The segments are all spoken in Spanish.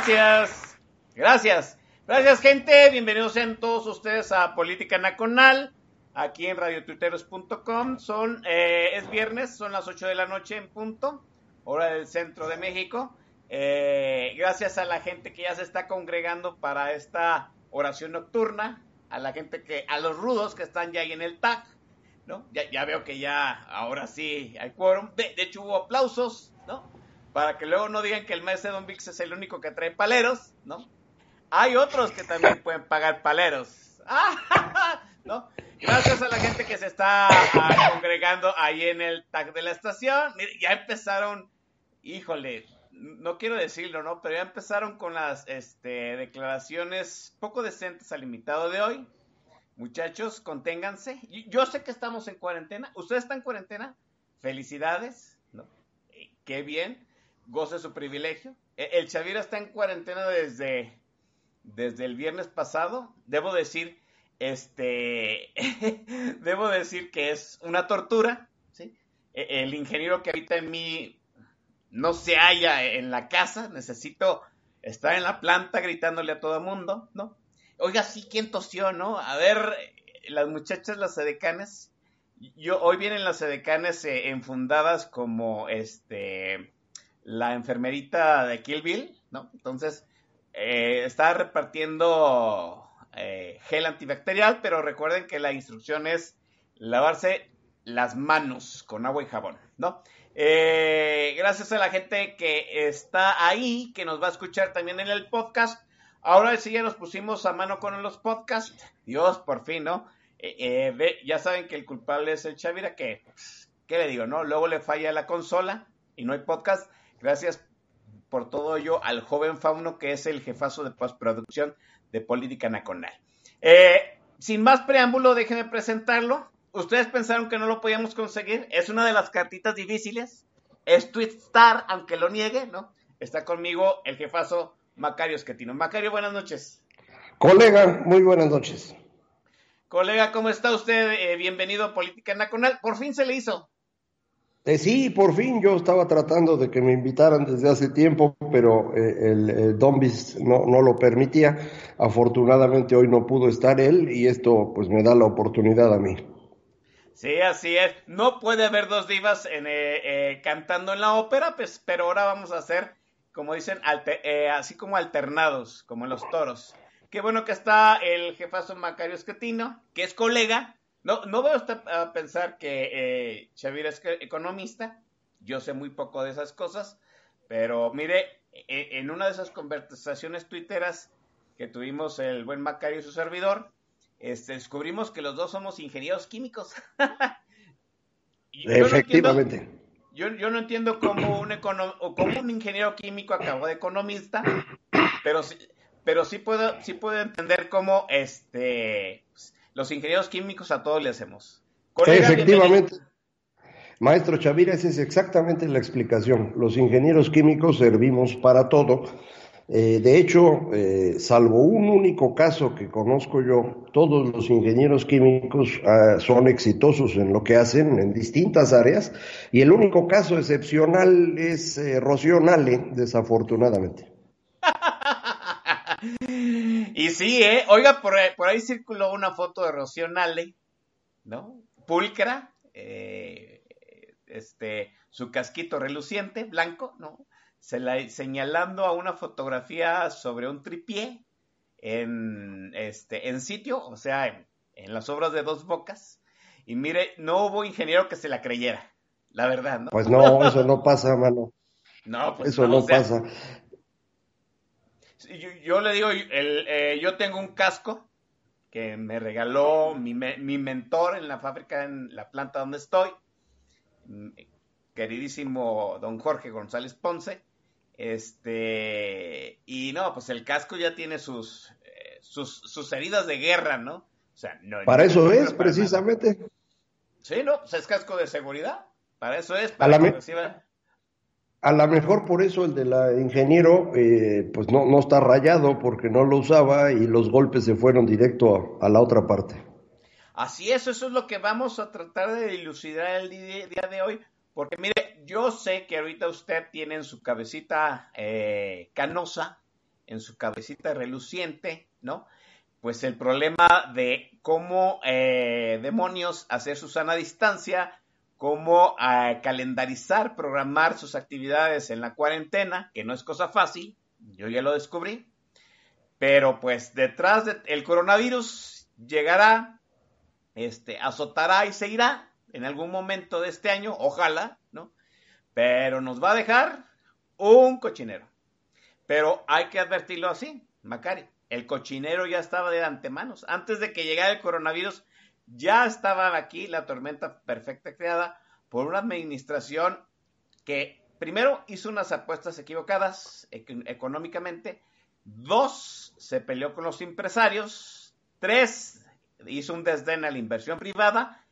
Gracias. Gracias. Gracias, gente. Bienvenidos sean todos ustedes a Política Nacional, aquí en radiotuiteros.com. Son, eh, es viernes, son las 8 de la noche en punto, hora del centro de México. Eh, gracias a la gente que ya se está congregando para esta oración nocturna, a la gente que, a los rudos que están ya ahí en el TAG, ¿no? Ya, veo que ya, ahora sí hay quórum. De, de hecho hubo aplausos, ¿no? Para que luego no digan que el maestro Don Vix es el único que trae paleros, ¿no? Hay otros que también pueden pagar paleros. ¿No? Gracias a la gente que se está ah, congregando ahí en el tag de la estación. Mire, ya empezaron, híjole, no quiero decirlo, ¿no? Pero ya empezaron con las este, declaraciones poco decentes al limitado de hoy. Muchachos, conténganse. Yo sé que estamos en cuarentena. ¿Ustedes están en cuarentena? Felicidades. ¿no? Eh, qué bien. Goce su privilegio. E, El Chavira está en cuarentena desde desde el viernes pasado. Debo decir, este, debo decir que es una tortura, ¿sí? E, El ingeniero que habita en mí no se halla en la casa, necesito estar en la planta gritándole a todo mundo, ¿no? Oiga, sí, ¿quién tosió, no? A ver, las muchachas, las edecanes, yo, hoy vienen las edecanes eh, enfundadas como, este, la enfermerita de Kill Bill, ¿no? Entonces, eh, está repartiendo eh, gel antibacterial, pero recuerden que la instrucción es lavarse las manos con agua y jabón, ¿no? Eh, gracias a la gente que está ahí, que nos va a escuchar también en el podcast. Ahora sí ya nos pusimos a mano con los podcasts. Dios, por fin, ¿no? Ve, ya saben que el culpable es el Chavira, que, pues, ¿qué le digo, no? Luego le falla la consola y no hay podcast. Gracias por todo ello al joven Fauno, que es el jefazo de postproducción de Política Nacional. Eh, sin más preámbulo, déjenme presentarlo. Ustedes pensaron que no lo podíamos conseguir. Es una de las cartitas difíciles. Es Twitstar, aunque lo niegue, ¿no? Está conmigo el jefazo Macario Esquetino. Macario, buenas noches. Colega, muy buenas noches. Colega, ¿cómo está usted? Eh, bienvenido a Política Nacional. Por fin se le hizo. Eh, sí, por fin yo estaba tratando de que me invitaran desde hace tiempo, pero eh, el, el Dombis no, lo permitía. Afortunadamente hoy no pudo estar él y esto pues me da la oportunidad a mí. Sí, así es. No puede haber dos divas en, eh, eh, cantando en la ópera, pues, pero ahora vamos a hacer, como dicen, alter, así como alternados, como en los toros. Qué bueno que está el jefazo Macario Esquetino, que es colega, no, no veo usted a pensar que eh, Xavier es economista. Yo sé muy poco de esas cosas. Pero mire, en una de esas conversaciones tuiteras que tuvimos el buen Macario y su servidor, este, descubrimos que los dos somos ingenieros químicos. yo Efectivamente. No entiendo, yo, yo, no entiendo cómo un, econo, o cómo un ingeniero químico acabó de economista, pero, pero sí, puedo, sí puedo entender cómo este, los ingenieros químicos a todos le hacemos. Colega, Efectivamente. Bienvenido. Maestro Chavira, esa es exactamente la explicación. Los ingenieros químicos servimos para todo. Eh, de hecho, eh, salvo un único caso que conozco yo, todos los ingenieros químicos uh, son exitosos en lo que hacen en distintas áreas y el único caso excepcional es eh, Rocío Nale, desafortunadamente. Y sí, ¿eh? Oiga, por, por, ahí circuló una foto de Rocío Nale, ¿no? Pulcra, eh, este, su casquito reluciente, blanco, ¿no? Se la, señalando a una fotografía sobre un tripié en, este, en sitio, o sea, en, en las obras de dos bocas. Y mire, no hubo ingeniero que se la creyera, la verdad, ¿no? Pues no, eso no pasa, mano. No, pues Eso no o sea, pasa. Yo, yo le digo, el, eh, yo tengo un casco que me regaló mi, me- mi mentor en la fábrica, en la planta donde estoy, mm, queridísimo don Jorge González Ponce. Este, y no, pues el casco ya tiene sus, eh, sus, sus heridas de guerra, ¿no? O sea, no. Para no- eso no es, para nada. precisamente. Sí, no, pues es casco de seguridad. Para eso es, A para la que reciba- A lo mejor por eso el de la ingeniero, eh, pues no, no está rayado porque no lo usaba y los golpes se fueron directo a, la otra parte. Así es, eso es lo que vamos a tratar de dilucidar el di- día de hoy, porque mire, yo sé que ahorita usted tiene en su cabecita eh, canosa, en su cabecita reluciente, ¿no? Pues el problema de cómo eh, demonios hacer su sana distancia, cómo eh, calendarizar, programar sus actividades en la cuarentena, que no es cosa fácil, yo ya lo descubrí, pero pues detrás del coronavirus llegará este, azotará y se irá en algún momento de este año, ojalá, ¿no? Pero nos va a dejar un cochinero. Pero hay que advertirlo así, Macari. El cochinero ya estaba de antemano. Antes de que llegara el coronavirus, ya estaba aquí la tormenta perfecta creada por una administración que primero hizo unas apuestas equivocadas ec- económicamente, dos, se peleó con los empresarios, tres, hizo un desdén a la inversión privada,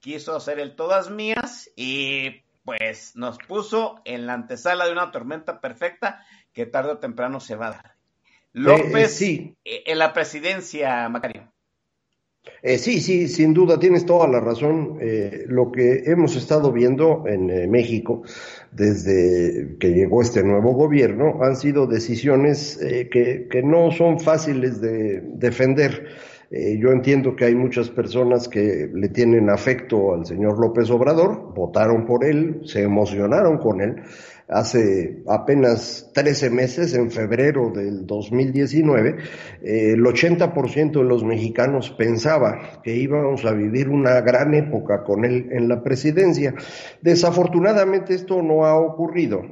quiso hacer el todas mías y pues nos puso en la antesala de una tormenta perfecta que tarde o temprano se va a dar. López sí. eh, en la presidencia, Macario. Eh, sí, sí, sin duda tienes toda la razón. Eh, lo que hemos estado viendo en eh, México desde que llegó este nuevo gobierno han sido decisiones eh, que, no son fáciles de defender. Eh, yo entiendo que hay muchas personas que le tienen afecto al señor López Obrador, votaron por él, se emocionaron con él. Hace apenas 13 meses, en febrero del 2019, eh, el 80% de los mexicanos pensaba que íbamos a vivir una gran época con él en la presidencia. Desafortunadamente esto no ha ocurrido.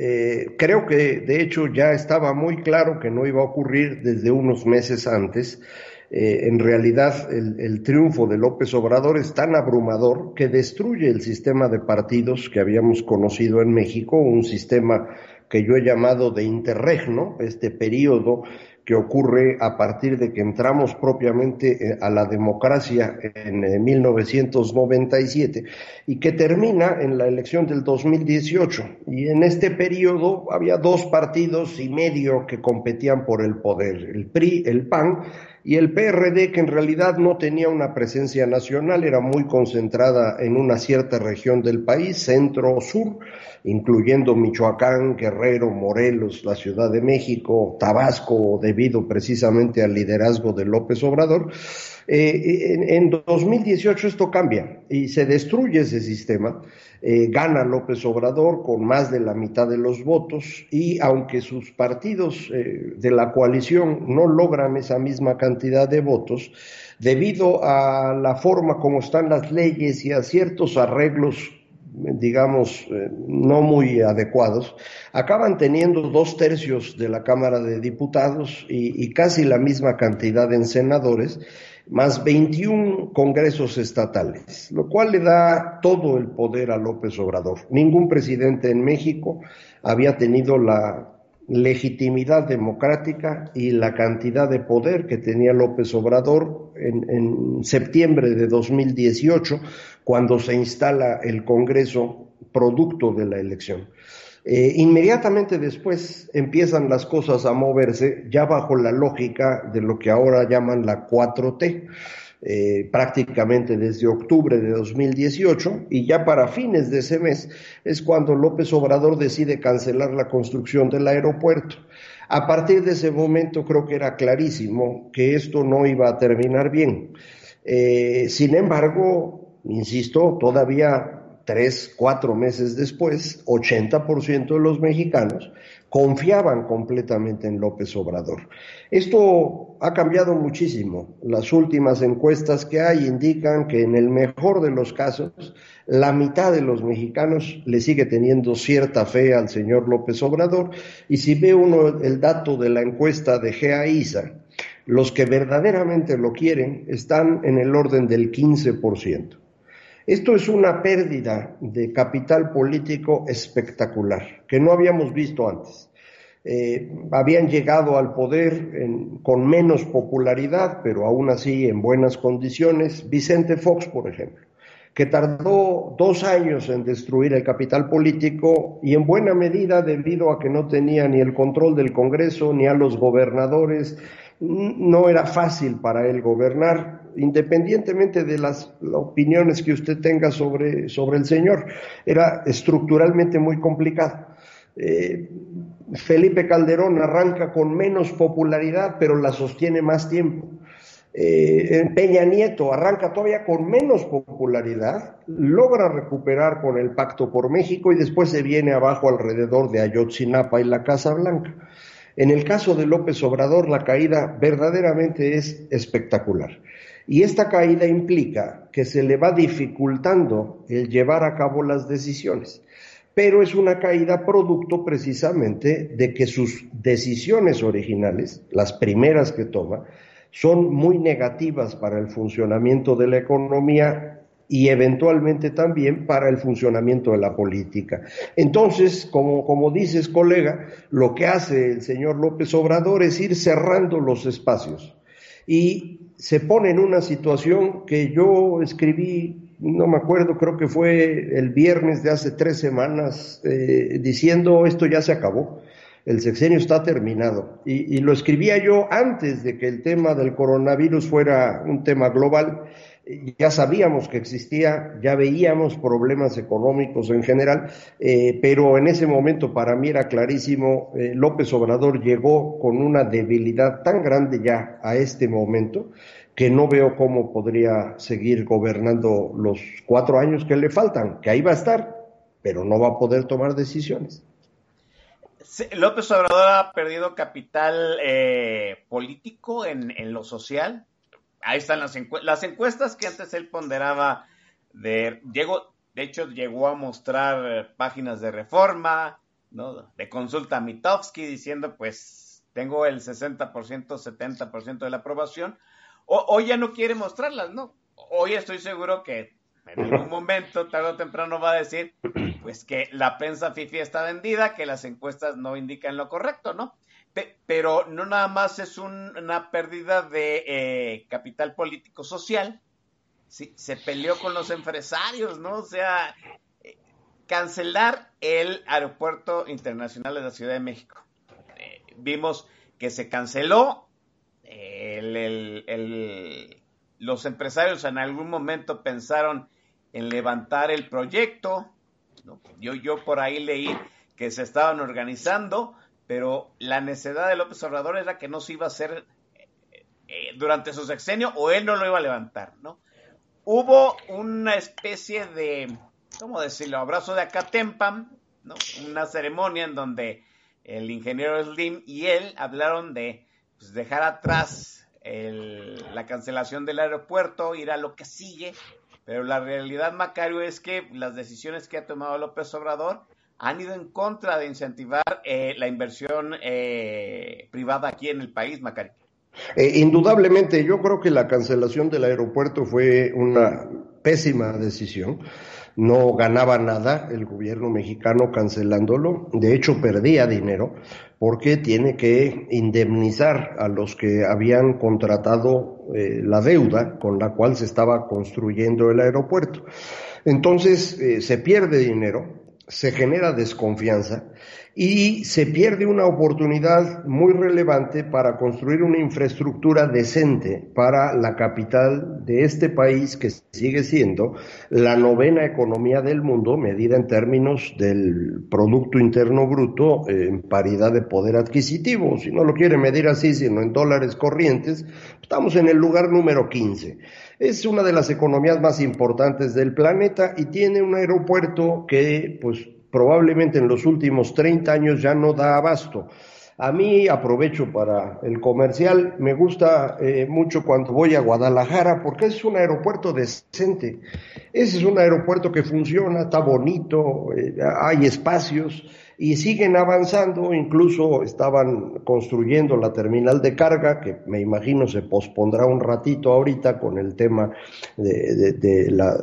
Eh, creo que de hecho ya estaba muy claro que no iba a ocurrir desde unos meses antes. Eh, en realidad el, el, triunfo de López Obrador es tan abrumador que destruye el sistema de partidos que habíamos conocido en México, un sistema que yo he llamado de interregno, este periodo que ocurre a partir de que entramos propiamente a la democracia en 1997 y que termina en la elección del 2018. Y en este periodo había dos partidos y medio que competían por el poder, el PRI, el PAN y el PRD, que en realidad no tenía una presencia nacional, era muy concentrada en una cierta región del país, centro-sur, incluyendo Michoacán, Guerrero, Morelos, la Ciudad de México, Tabasco, debido precisamente al liderazgo de López Obrador. Eh, en, en, 2018 esto cambia y se destruye ese sistema. Eh, gana López Obrador con más de la mitad de los votos y aunque sus partidos eh, de la coalición no logran esa misma cantidad de votos, debido a la forma como están las leyes y a ciertos arreglos digamos, no muy adecuados, acaban teniendo dos tercios de la Cámara de Diputados y, y, casi la misma cantidad en senadores, más 21 congresos estatales, lo cual le da todo el poder a López Obrador. Ningún presidente en México había tenido la legitimidad democrática y la cantidad de poder que tenía López Obrador en, en, septiembre de 2018, cuando se instala el Congreso producto de la elección. Eh, inmediatamente después empiezan las cosas a moverse ya bajo la lógica de lo que ahora llaman la 4T. Eh, prácticamente desde octubre de 2018 y ya para fines de ese mes es cuando López Obrador decide cancelar la construcción del aeropuerto. A partir de ese momento creo que era clarísimo que esto no iba a terminar bien. Eh, sin embargo, insisto, todavía tres, cuatro meses después, 80% de los mexicanos confiaban completamente en López Obrador. Esto ha cambiado muchísimo. Las últimas encuestas que hay indican que en el mejor de los casos, la mitad de los mexicanos le sigue teniendo cierta fe al señor López Obrador. Y si ve uno el dato de la encuesta de GEAISA, los que verdaderamente lo quieren están en el orden del 15%. Esto es una pérdida de capital político espectacular, que no habíamos visto antes. Eh, habían llegado al poder con menos popularidad, pero aún así en buenas condiciones, Vicente Fox, por ejemplo, que tardó dos años en destruir el capital político y en buena medida debido a que no tenía ni el control del Congreso ni a los gobernadores, no era fácil para él gobernar, independientemente de las opiniones que usted tenga sobre, sobre el señor, era estructuralmente muy complicado. Eh, Felipe Calderón arranca con menos popularidad, pero la sostiene más tiempo. Eh, Peña Nieto arranca todavía con menos popularidad, logra recuperar con el Pacto por México y después se viene abajo alrededor de Ayotzinapa y la Casa Blanca. En el caso de López Obrador, la caída verdaderamente es espectacular. Y esta caída implica que se le va dificultando el llevar a cabo las decisiones. Pero es una caída producto precisamente de que sus decisiones originales, las primeras que toma, son muy negativas para el funcionamiento de la economía y eventualmente también para el funcionamiento de la política. Entonces, como, como dices, colega, lo que hace el señor López Obrador es ir cerrando los espacios y se pone en una situación que yo escribí, no me acuerdo, creo que fue el viernes de hace tres semanas, eh, diciendo esto ya se acabó, el sexenio está terminado. Y, y lo escribía yo antes de que el tema del coronavirus fuera un tema global ya sabíamos que existía, ya veíamos problemas económicos en general, eh, pero en ese momento para mí era clarísimo, eh, López Obrador llegó con una debilidad tan grande ya a este momento que no veo cómo podría seguir gobernando los cuatro años que le faltan, que ahí va a estar, pero no va a poder tomar decisiones. López Obrador ha perdido capital eh, político en lo social, ahí están las, las encuestas que antes él ponderaba de llegó, de hecho llegó a mostrar eh, páginas de reforma, ¿no? de consulta a Mitofsky diciendo pues tengo el 60%, 70% de la aprobación, o, hoy ya no quiere mostrarlas, ¿no? Hoy estoy seguro que en algún momento, tarde o temprano, va a decir pues que la prensa FIFI está vendida, que las encuestas no indican lo correcto, ¿no? Pero no nada más es una pérdida de eh, capital político social, se peleó con los empresarios, ¿no? O sea, eh, cancelar el aeropuerto internacional de la Ciudad de México. Eh, vimos que se canceló, los empresarios en algún momento pensaron en levantar el proyecto, yo, yo por ahí leí que se estaban organizando, pero la necesidad de López Obrador era que no se iba a hacer eh, eh, durante su sexenio o él no lo iba a levantar, ¿no? Hubo una especie de, ¿cómo decirlo?, abrazo de Acatempam, ¿no? Una ceremonia en donde el ingeniero Slim y él hablaron de pues, dejar atrás la cancelación del aeropuerto, ir a lo que sigue, pero la realidad, Macario, es que las decisiones que ha tomado López Obrador han ido en contra de incentivar eh, la inversión eh, privada aquí en el país, Macari. Eh, indudablemente, yo creo que la cancelación del aeropuerto fue una pésima decisión. No ganaba nada el gobierno mexicano cancelándolo. De hecho, perdía dinero porque tiene que indemnizar a los que habían contratado la deuda con la cual se estaba construyendo el aeropuerto. Entonces, se pierde dinero se genera desconfianza y se pierde una oportunidad muy relevante para construir una infraestructura decente para la capital de este país que sigue siendo la novena economía del mundo medida en términos del Producto Interno Bruto en paridad de poder adquisitivo. Si no lo quiere medir así, sino en dólares corrientes, estamos en el lugar número 15. Es una de las economías más importantes del planeta y tiene un aeropuerto que, pues, probablemente en los últimos 30 años ya no da abasto. A mí aprovecho para el comercial, me gusta eh, mucho cuando voy a Guadalajara porque es un aeropuerto decente. Ese es un aeropuerto que funciona, está bonito, eh, hay espacios y siguen avanzando, incluso estaban construyendo la terminal de carga, que me imagino se pospondrá un ratito ahorita con el tema de, la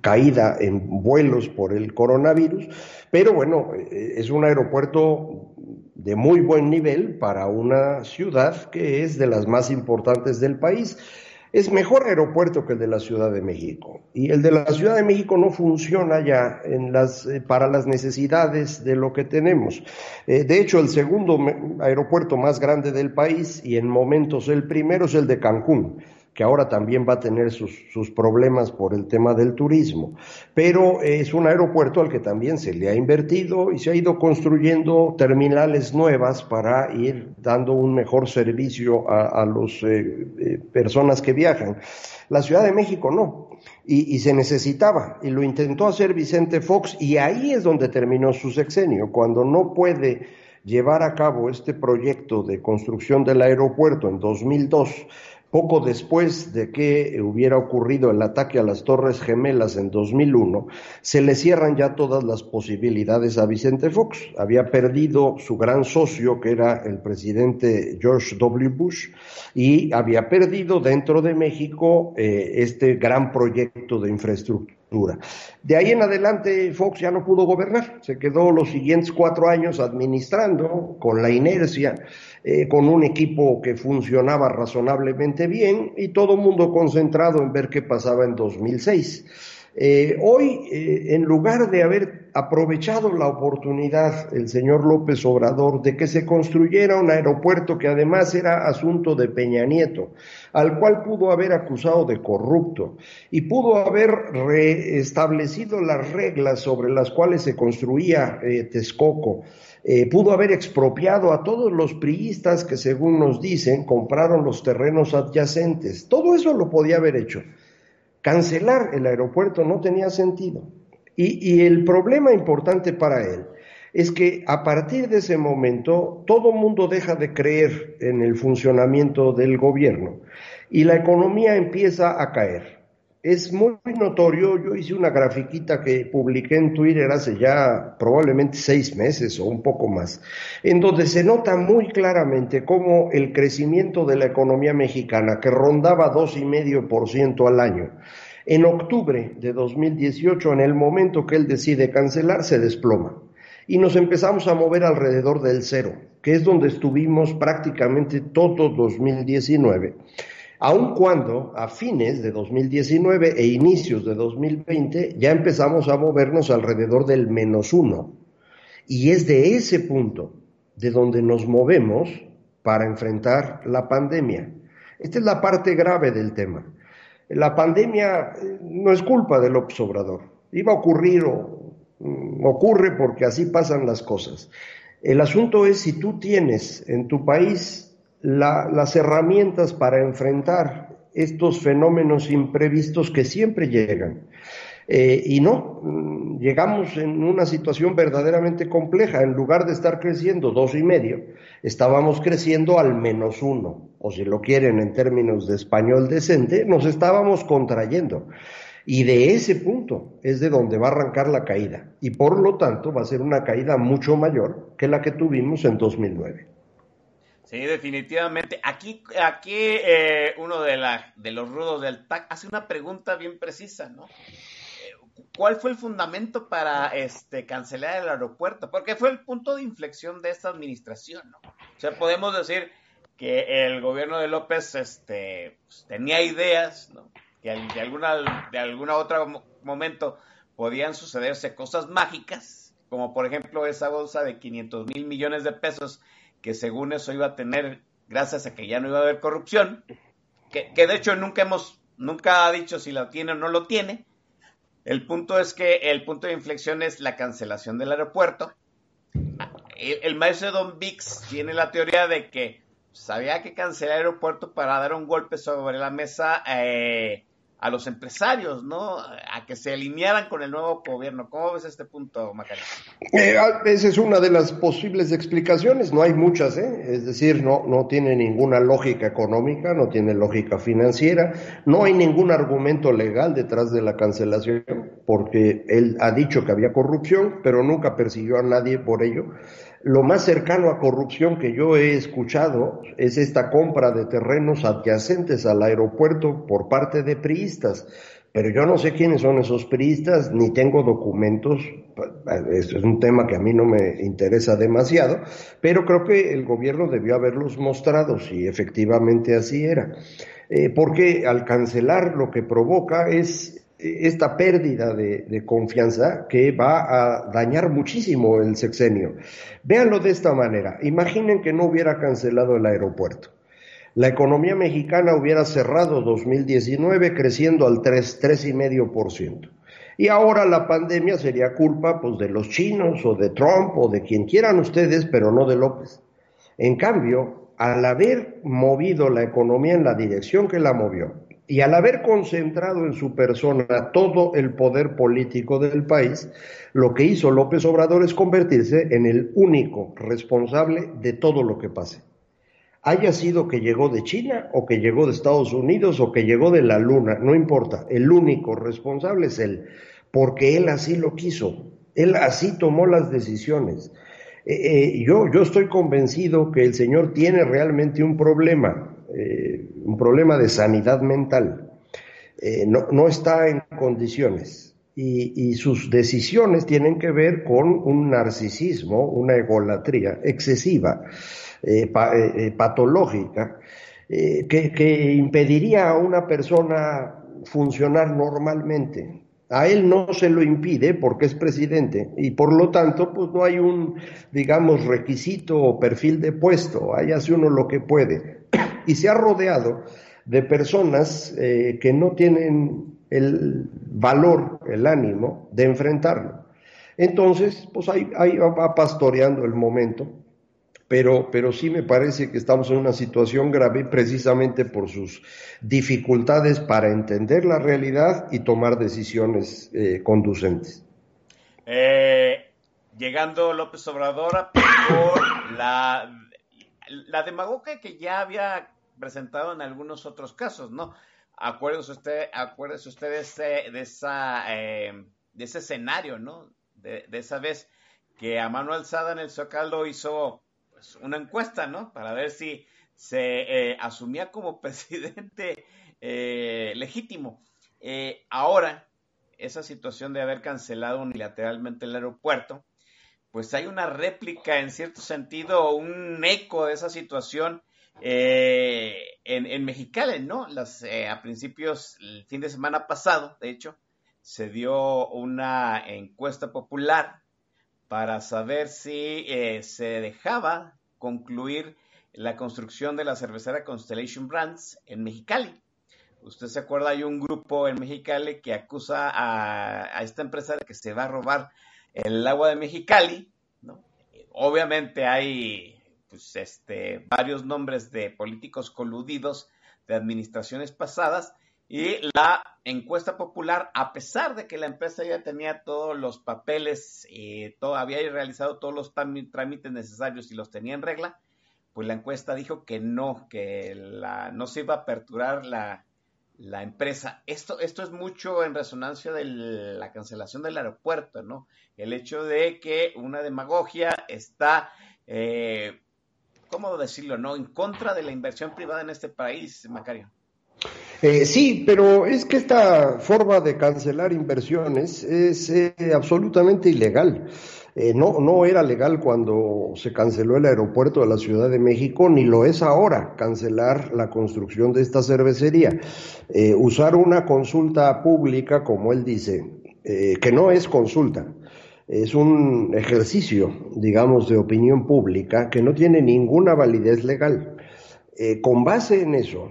caída en vuelos por el coronavirus, pero bueno, eh, es un aeropuerto de muy buen nivel para una ciudad que es de las más importantes del país. Es mejor aeropuerto que el de la Ciudad de México. Y el de la Ciudad de México no funciona ya en las, eh, para las necesidades de lo que tenemos. Eh, de hecho, el segundo aeropuerto más grande del país y en momentos el primero es el de Cancún que ahora también va a tener sus, sus, problemas por el tema del turismo. Pero es un aeropuerto al que también se le ha invertido y se ha ido construyendo terminales nuevas para ir dando un mejor servicio a, a las eh, eh, personas que viajan. La Ciudad de México no. Y, y, se necesitaba, y lo intentó hacer Vicente Fox, y ahí es donde terminó su sexenio, cuando no puede llevar a cabo este proyecto de construcción del aeropuerto en 2002 poco después de que hubiera ocurrido el ataque a las Torres Gemelas en 2001, se le cierran ya todas las posibilidades a Vicente Fox. Había perdido su gran socio, que era el presidente George W. Bush, y había perdido dentro de México eh, este gran proyecto de infraestructura de ahí en adelante Fox ya no pudo gobernar, se quedó los siguientes cuatro años administrando con la inercia, eh, con un equipo que funcionaba razonablemente bien y todo el mundo concentrado en ver qué pasaba en 2006. Eh, hoy, eh, en lugar de haber aprovechado la oportunidad el señor López Obrador de que se construyera un aeropuerto que además era asunto de Peña Nieto, al cual pudo haber acusado de corrupto y pudo haber reestablecido las reglas sobre las cuales se construía eh, Texcoco, pudo haber expropiado a todos los priistas que según nos dicen compraron los terrenos adyacentes. Todo eso lo podía haber hecho Cancelar el aeropuerto no tenía sentido. Y, el problema importante para él es que a partir de ese momento todo mundo deja de creer en el funcionamiento del gobierno y la economía empieza a caer es muy notorio, yo hice una grafiquita que publiqué en Twitter hace ya probablemente seis meses o un poco más, en donde se nota muy claramente cómo el crecimiento de la economía mexicana, que rondaba dos y medio por ciento al año, en octubre de 2018, en el momento que él decide cancelar, se desploma. Y nos empezamos a mover alrededor del cero, que es donde estuvimos prácticamente todo 2019 aun cuando a fines de 2019 e inicios de 2020 ya empezamos a movernos alrededor del menos uno. Y es de ese punto de donde nos movemos para enfrentar la pandemia. Esta es la parte grave del tema. La pandemia eh, no es culpa del Obrador. Iba a ocurrir o mm, ocurre porque así pasan las cosas. El asunto es si tú tienes en tu país las herramientas para enfrentar estos fenómenos imprevistos que siempre llegan. Eh, y no, mm, llegamos en una situación verdaderamente compleja. En lugar de estar creciendo dos y medio, estábamos creciendo al menos uno, o si lo quieren en términos de español decente, nos estábamos contrayendo. Y de ese punto es de donde va a arrancar la caída. Y por lo tanto va a ser una caída mucho mayor que la que tuvimos en 2009. Sí, definitivamente. Aquí, aquí eh, uno de, la, de los rudos del TAC hace una pregunta bien precisa, ¿no? Eh, ¿Cuál fue el fundamento para este, cancelar el aeropuerto? Porque fue el punto de inflexión de esta administración, ¿no? O sea, podemos decir que el gobierno de López este, pues, tenía ideas, ¿no? Que de alguna, de alguna otra momento podían sucederse cosas mágicas, como por ejemplo esa bolsa de 500 mil millones de pesos que según eso iba a tener, gracias a que ya no iba a haber corrupción, que, de hecho nunca hemos, nunca ha dicho si lo tiene o no lo tiene. El punto es que el punto de inflexión es la cancelación del aeropuerto. El, maestro Don Vix tiene la teoría de que sabía que cancelar el aeropuerto para dar un golpe sobre la mesa eh, a los empresarios, ¿no? A que se alinearan con el nuevo gobierno. ¿Cómo ves este punto, Macario? Eh, esa es una de las posibles explicaciones, no hay muchas, ¿eh? Es decir, no, no tiene ninguna lógica económica, no tiene lógica financiera, no hay ningún argumento legal detrás de la cancelación, porque él ha dicho que había corrupción, pero nunca persiguió a nadie por ello. Lo más cercano a corrupción que yo he escuchado es esta compra de terrenos adyacentes al aeropuerto por parte de priistas. Pero yo no sé quiénes son esos priistas, ni tengo documentos. Es un tema que a mí no me interesa demasiado, pero creo que el gobierno debió haberlos mostrado si efectivamente así era. Eh, porque al cancelar lo que provoca es esta pérdida de, confianza que va a dañar muchísimo el sexenio. Véanlo de esta manera. Imaginen que no hubiera cancelado el aeropuerto. La economía mexicana hubiera cerrado 2019 creciendo al 3, 3,5%. Y ahora la pandemia sería culpa pues, de los chinos o de Trump o de quien quieran ustedes, pero no de López. En cambio, al haber movido la economía en la dirección que la movió, y al haber concentrado en su persona todo el poder político del país, lo que hizo López Obrador es convertirse en el único responsable de todo lo que pase. Haya sido que llegó de China o que llegó de Estados Unidos o que llegó de la Luna, no importa, el único responsable es él, porque él así lo quiso, él así tomó las decisiones. Eh, eh, yo, yo estoy convencido que el Señor tiene realmente un problema, eh, un problema de sanidad mental. Eh, no, está en condiciones y, sus decisiones tienen que ver con un narcisismo, una egolatría excesiva, eh, patológica, que, que impediría a una persona funcionar normalmente. A él no se lo impide porque es presidente y por lo tanto pues no hay un, digamos, requisito o perfil de puesto, ahí hace uno lo que puede. Y se ha rodeado de personas eh, que no tienen el valor, el ánimo de enfrentarlo. Entonces, pues ahí, ahí va pastoreando el momento, pero, pero sí me parece que estamos en una situación grave precisamente por sus dificultades para entender la realidad y tomar decisiones eh, conducentes. Eh, llegando López Obrador por la la demagogia que ya había presentado en algunos otros casos, ¿no? Acuérdense, usted, acuérdense ustedes de, esa, eh, de ese escenario, ¿no? De, esa vez que a mano alzada en el Zócalo hizo pues, una encuesta, ¿no? Para ver si se eh, asumía como presidente eh, legítimo. ahora, esa situación de haber cancelado unilateralmente el aeropuerto, pues hay una réplica, en cierto sentido, un eco de esa situación eh, en, en, ¿no? Las, eh, a principios, el fin de semana pasado, de hecho, se dio una encuesta popular para saber si eh, se dejaba concluir la construcción de la cervecera Constellation Brands en Mexicali. Usted se acuerda, hay un grupo en Mexicali que acusa a, esta empresa de que se va a robar el agua de Mexicali. Obviamente hay pues, este, varios nombres de políticos coludidos de administraciones pasadas y la encuesta popular, a pesar de que la empresa ya tenía todos los papeles y todo, había realizado todos los trámites necesarios y los tenía en regla, pues la encuesta dijo que no, que la, no se iba a aperturar la, la empresa. Esto, esto es mucho en resonancia de la cancelación del aeropuerto, ¿no? El hecho de que una demagogia está, eh, ¿cómo decirlo, no? En contra de la inversión privada en este país, Macario. Eh, sí, pero es que esta forma de cancelar inversiones es eh, absolutamente ilegal. Eh, no, no era legal cuando se canceló el aeropuerto de la Ciudad de México, ni lo es ahora cancelar la construcción de esta cervecería. Eh, usar una consulta pública, como él dice, que no es consulta, es un ejercicio, digamos, de opinión pública que no tiene ninguna validez legal. con base en eso,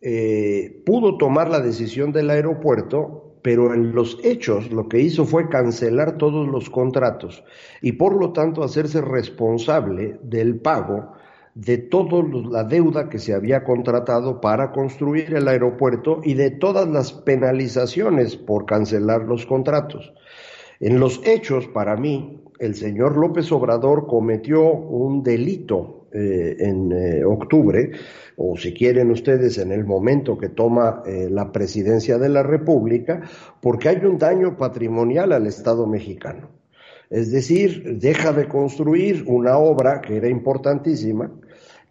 pudo tomar la decisión del aeropuerto pero en los hechos lo que hizo fue cancelar todos los contratos y por lo tanto hacerse responsable del pago de toda la deuda que se había contratado para construir el aeropuerto y de todas las penalizaciones por cancelar los contratos. En los hechos, para mí, el señor López Obrador cometió un delito eh, en eh, octubre, o si quieren ustedes, en el momento que toma eh, la presidencia de la República, porque hay un daño patrimonial al Estado mexicano. Es decir, deja de construir una obra que era importantísima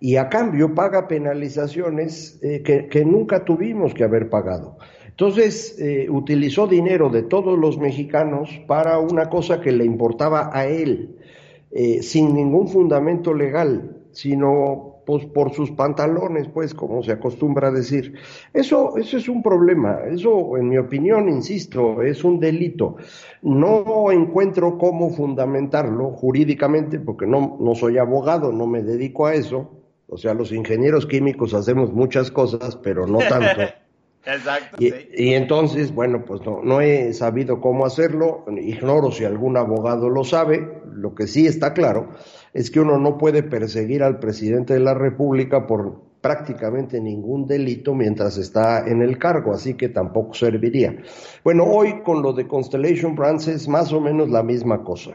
y a cambio paga penalizaciones que, nunca tuvimos que haber pagado. Entonces, utilizó dinero de todos los mexicanos para una cosa que le importaba a él, sin ningún fundamento legal sino pues, por sus pantalones, pues, como se acostumbra a decir. Eso, eso es un problema, eso, en mi opinión, insisto, es un delito. No encuentro cómo fundamentarlo jurídicamente, porque no, no soy abogado, no me dedico a eso. O sea, los ingenieros químicos hacemos muchas cosas, pero no tanto. Exacto. Y, y, entonces, bueno, pues no, no he sabido cómo hacerlo, ignoro si algún abogado lo sabe, lo que sí está claro es que uno no puede perseguir al presidente de la República por prácticamente ningún delito mientras está en el cargo, así que tampoco serviría. Bueno, hoy con lo de Constellation Brands es más o menos la misma cosa.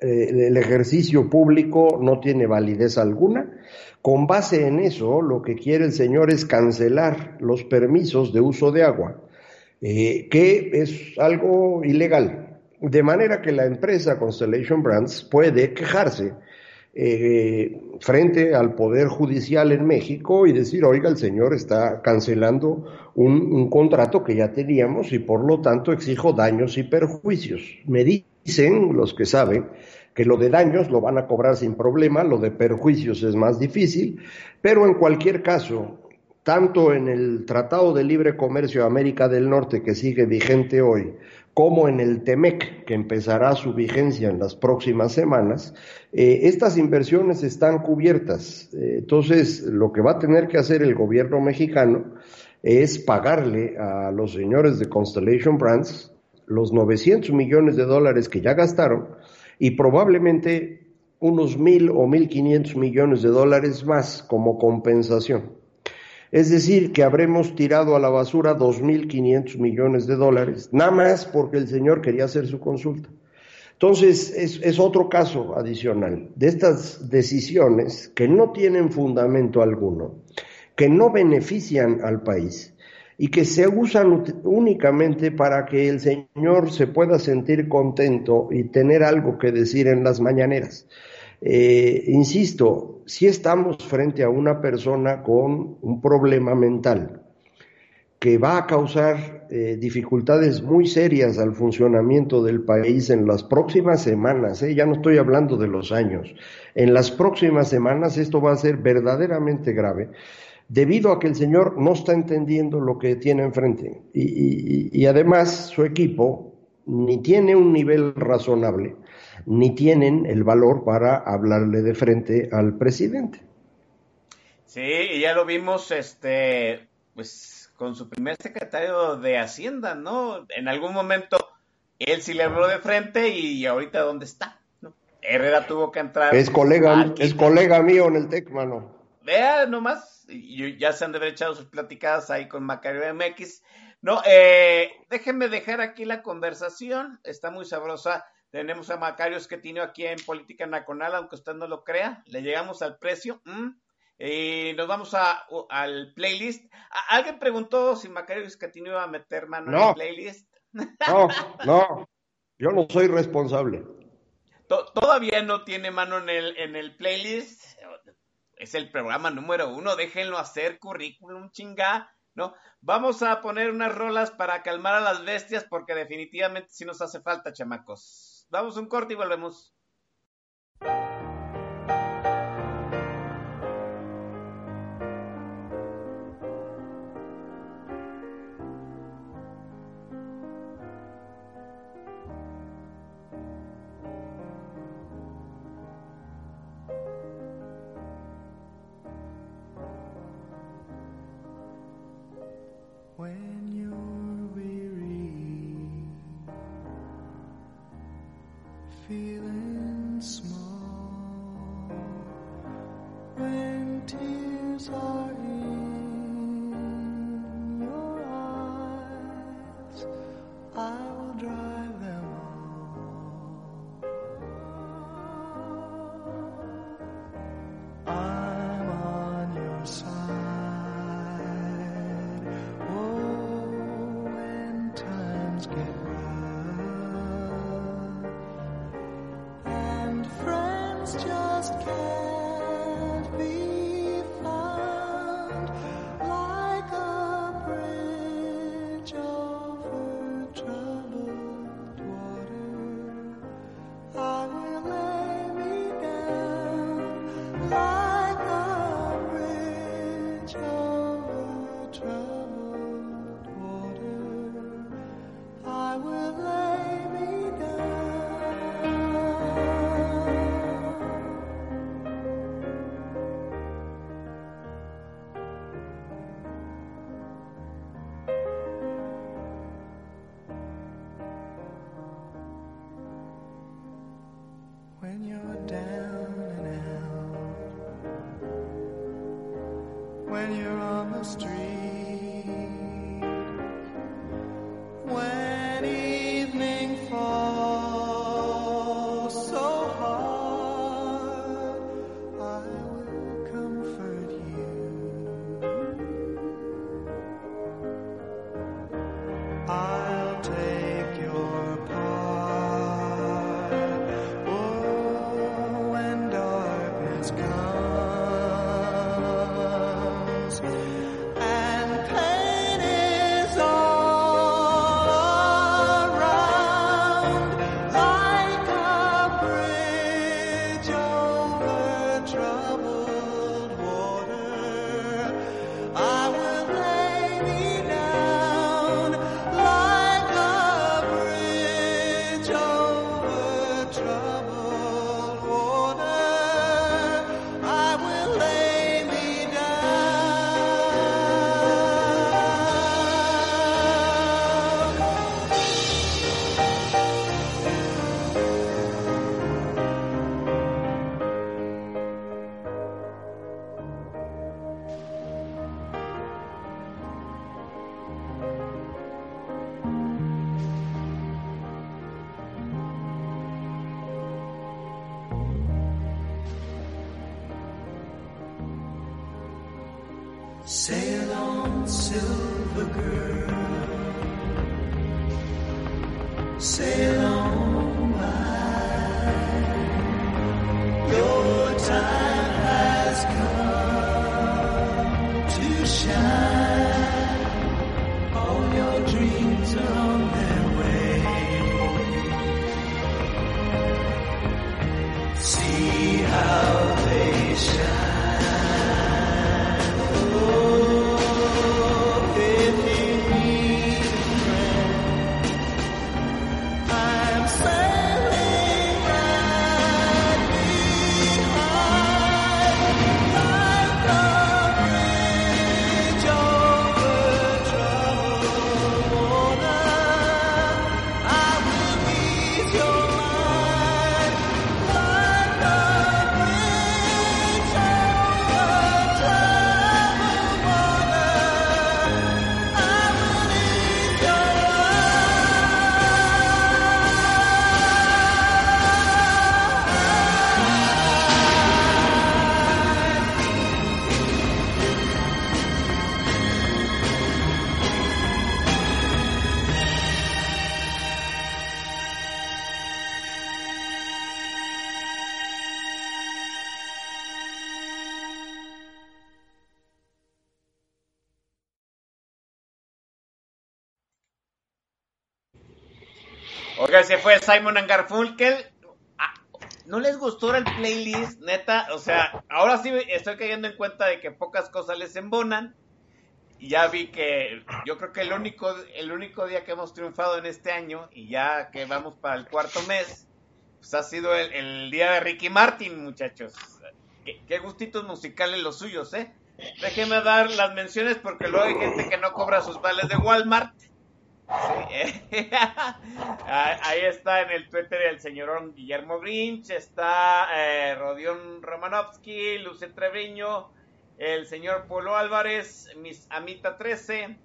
Eh, el ejercicio público no tiene validez alguna. Con base en eso, lo que quiere el señor es cancelar los permisos de uso de agua, eh, que es algo ilegal. De manera que la empresa Constellation Brands puede quejarse eh, frente al Poder Judicial en México y decir, oiga, el señor está cancelando un, contrato que ya teníamos y por lo tanto exijo daños y perjuicios. Me dicen los que saben que lo de daños lo van a cobrar sin problema, lo de perjuicios es más difícil, pero en cualquier caso, tanto en el Tratado de Libre Comercio de América del Norte que sigue vigente hoy, como en el TEMEC, que empezará su vigencia en las próximas semanas, eh, estas inversiones están cubiertas. Eh, entonces, lo que va a tener que hacer el gobierno mexicano es pagarle a los señores de Constellation Brands los 900 millones de dólares que ya gastaron y probablemente unos mil o mil quinientos millones de dólares más como compensación. Es decir, que habremos tirado a la basura 2.500 millones de dólares, nada más porque el señor quería hacer su consulta. Entonces, es, es, otro caso adicional de estas decisiones que no tienen fundamento alguno, que no benefician al país y que se usan únicamente para que el señor se pueda sentir contento y tener algo que decir en las mañaneras. Eh, insisto, si estamos frente a una persona con un problema mental que va a causar eh, dificultades muy serias al funcionamiento del país en las próximas semanas, ¿eh? ya no estoy hablando de los años, en las próximas semanas esto va a ser verdaderamente grave, debido a que el señor no está entendiendo lo que tiene enfrente y además su equipo ni tiene un nivel razonable ni tienen el valor para hablarle de frente al presidente. Sí, y ya lo vimos, este, pues, con su primer secretario de Hacienda, ¿no? En algún momento él sí le habló de frente y ahorita dónde está, ¿no? Herrera tuvo que entrar. Es colega, es colega mío en el TEC, mano. Vea nomás, y ya se han de haber echado sus platicadas ahí con Macario MX. No, eh, déjenme dejar aquí la conversación, está muy sabrosa. Tenemos a Macario tiene aquí en Política Nacional, aunque usted no lo crea. Le llegamos al precio. Y nos vamos a, al playlist. ¿Alguien preguntó si Macario Escatino iba a meter mano en el playlist? No, no. Yo no soy responsable. Todavía no tiene mano en el, en el playlist. Es el programa número uno. Déjenlo hacer currículum chinga. ¿no? Vamos a poner unas rolas para calmar a las bestias porque definitivamente sí nos hace falta, chamacos. Damos un corte y volvemos. que se fue Simon and Garfunkel. Ah, ¿No les gustó el playlist, neta? O sea, ahora sí estoy cayendo en cuenta de que pocas cosas les embonan. Ya vi que yo creo que el único, el único día que hemos triunfado en este año, y ya que vamos para el cuarto mes, pues ha sido el, día de Ricky Martin, muchachos. Qué, qué gustitos musicales los suyos, ¿eh? Déjenme dar las menciones porque luego hay gente que no cobra sus vales de Walmart. Sí. Ahí está en el Twitter el señorón Guillermo Grinch, está eh, Rodión Romanovsky, Luce Treviño, el señor Polo Álvarez, Miss Amita 13,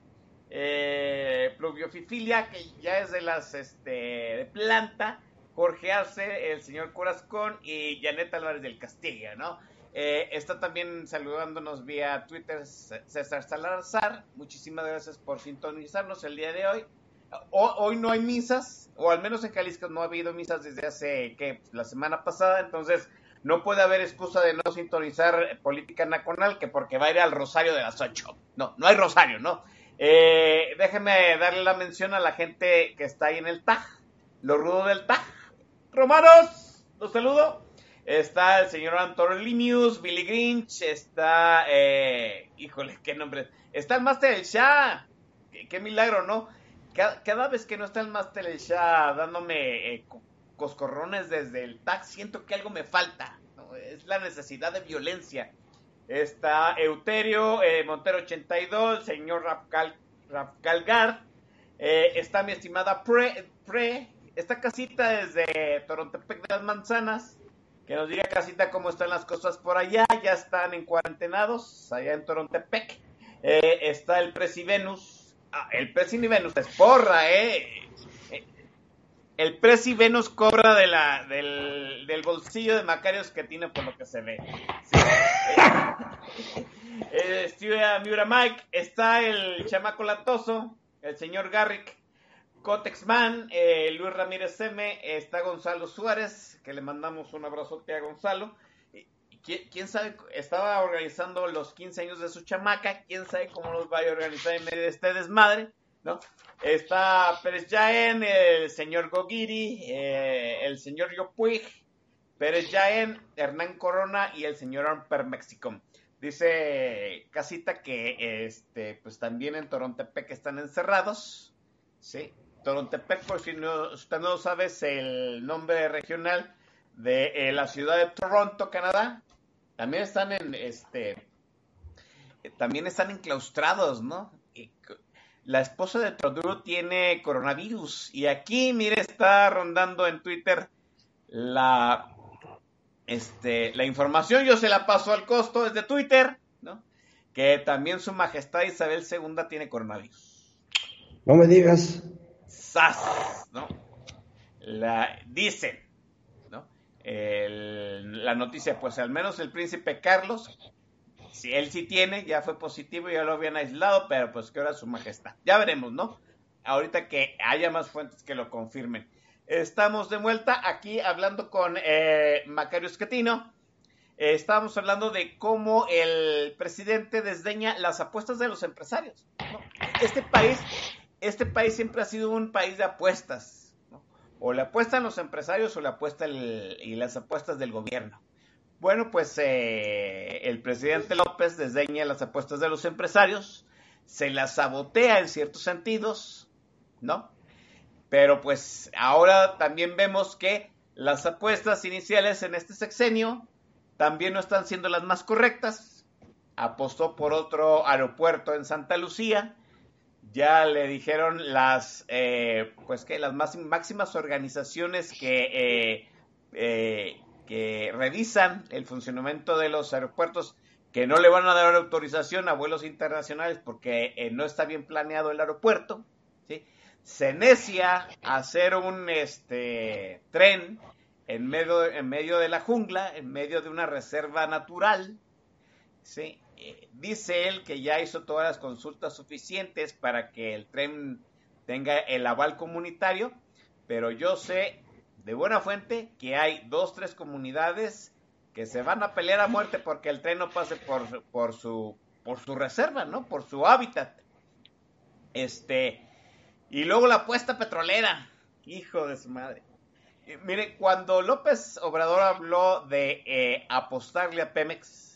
eh, Pluviofifilia, que ya es de las este, de planta, Jorge Arce, el señor Corazcón y Janet Álvarez del Castillo, ¿no? Eh, está también saludándonos vía Twitter César Salazar. Muchísimas gracias por sintonizarnos el día de hoy. Ho- hoy no hay misas, o al menos en Jalisco no ha habido misas desde hace ¿qué? la semana pasada, entonces no puede haber excusa de no sintonizar Política Nacional que porque va a ir al Rosario de las 8. No, no hay Rosario, ¿no? Eh, déjeme darle la mención a la gente que está ahí en el TAG, los rudos del TAG. Romanos, los saludo. Está el señor Antorlimius, Billy Grinch, está, eh, híjole, qué nombre. Está el Master del Shah. Qué, milagro, ¿no? Cada, cada vez que no está el Master del Shah dándome eh, co- coscorrones desde el tag, siento que algo me falta. Es la necesidad de violencia. Está Euterio, eh, Montero 82, el señor Rapcal, Rapcalgar. Eh, está mi estimada Pre, Pre, esta casita desde Torontepec de las Manzanas. Que nos diga casita cómo están las cosas por allá. Ya están en cuarentenados allá en Torontepec. Eh, está el Presi Venus. Ah, el Presi Venus es porra, ¿eh? Eh, El Presi Venus cobra de la, del, del bolsillo de Macarios que tiene por lo que se ve. Sí. Eh, eh, Miura Mike. Está el chamaco latoso. El señor Garrick. Cotexman, eh, Luis Ramírez M, está Gonzalo Suárez, que le mandamos un abrazote a Gonzalo. Y- y ¿Quién, quién sabe? Estaba organizando los 15 años de su chamaca, quién sabe cómo los vaya a organizar en medio de este desmadre, ¿no? Está Pérez Jaén, el señor Gogiri, eh, el señor Yopuig, Pérez Jaén, Hernán Corona y el señor Amper Mexicom. Dice Casita que este, pues también en Torontepec están encerrados. Sí, Torontepec, por si no, usted no sabe, el nombre regional de eh, la ciudad de Toronto, Canadá. También están en este también están enclaustrados, ¿no? Y la esposa de Trudeau tiene coronavirus y aquí, mire, está rondando en Twitter la este la información, yo se la paso al costo desde Twitter, ¿no? Que también su majestad Isabel II tiene coronavirus. No me digas. ¡Sas! ¿no? La, dicen, ¿no? La noticia, pues al menos el príncipe Carlos, si él sí tiene, ya fue positivo, ya lo habían aislado, pero pues que ahora su majestad. Ya veremos, ¿no? Ahorita que haya más fuentes que lo confirmen. Estamos de vuelta aquí hablando con eh, Macario Esquetino. Eh, estábamos hablando de cómo el presidente desdeña las apuestas de los empresarios. Este país este país siempre ha sido un país de apuestas. ¿no? O le apuestan los empresarios o le apuesta y las apuestas del gobierno. Bueno, pues eh, el presidente López desdeña las apuestas de los empresarios, se las sabotea en ciertos sentidos, ¿no? Pero pues ahora también vemos que las apuestas iniciales en este sexenio también no están siendo las más correctas. Apostó por otro aeropuerto en Santa Lucía, ya le dijeron las eh, pues que las máximas organizaciones que eh, eh, que revisan el funcionamiento de los aeropuertos que no le van a dar autorización a vuelos internacionales porque eh, no está bien planeado el aeropuerto ¿sí? se necia hacer un este tren en medio en medio de la jungla en medio de una reserva natural ¿sí? Eh, dice él que ya hizo todas las consultas suficientes para que el tren tenga el aval comunitario, pero yo sé de buena fuente que hay dos, tres comunidades que se van a pelear a muerte porque el tren no pase por, por, su, por su reserva, ¿no? Por su hábitat. Este, y luego la apuesta petrolera, hijo de su madre. Eh, mire, cuando López Obrador habló de eh, apostarle a Pemex,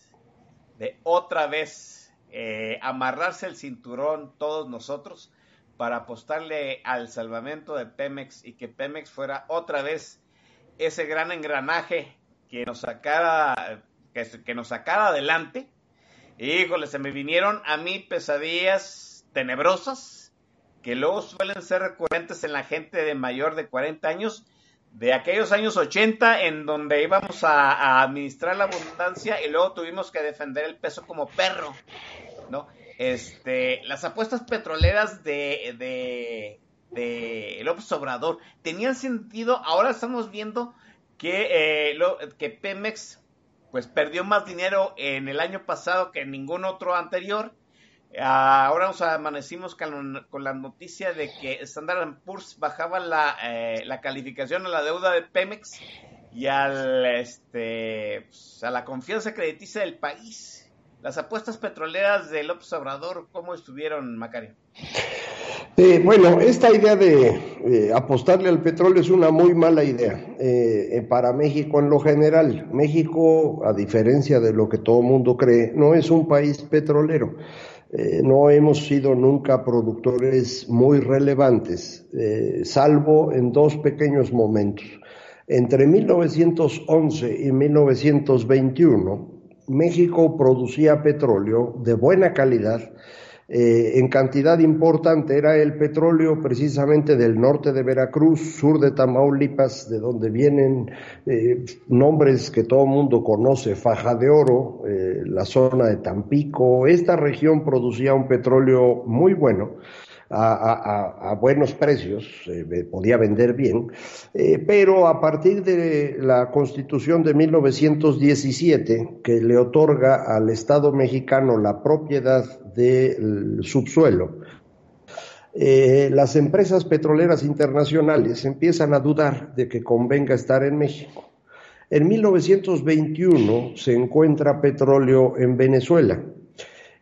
de otra vez eh, amarrarse el cinturón todos nosotros para apostarle al salvamento de Pemex y que Pemex fuera otra vez ese gran engranaje que nos sacara que, que nos sacara adelante. Híjole, se me vinieron a mí pesadillas tenebrosas que luego suelen ser recurrentes en la gente de mayor de 40 años de aquellos años 80 en donde íbamos a, administrar la abundancia y luego tuvimos que defender el peso como perro, ¿no? Este, las apuestas petroleras de, de, de López Obrador tenían sentido, ahora estamos viendo que, eh, lo- que Pemex pues perdió más dinero en el año pasado que en ningún otro anterior. Ahora nos amanecimos con, la noticia de que Standard Poor's bajaba la, eh, la calificación a la deuda de Pemex y al, este, pues, a la confianza crediticia del país. Las apuestas petroleras de López Obrador, ¿cómo estuvieron, Macario? Eh, bueno, esta idea de eh, apostarle al petróleo es una muy mala idea eh, eh, para México en lo general. México, a diferencia de lo que todo el mundo cree, no es un país petrolero. Eh, no hemos sido nunca productores muy relevantes, eh, salvo en dos pequeños momentos. Entre 1911 y 1921, México producía petróleo de buena calidad, eh, en cantidad importante. Era el petróleo precisamente del norte de Veracruz, sur de Tamaulipas, de donde vienen eh, nombres que todo el mundo conoce, Faja de Oro, eh, la zona de Tampico. Esta región producía un petróleo muy bueno. A, buenos precios, eh, podía vender bien, eh, pero a partir de la constitución de 1917, que le otorga al Estado mexicano la propiedad del subsuelo, eh, las empresas petroleras internacionales empiezan a dudar de que convenga estar en México. En 1921 se encuentra petróleo en Venezuela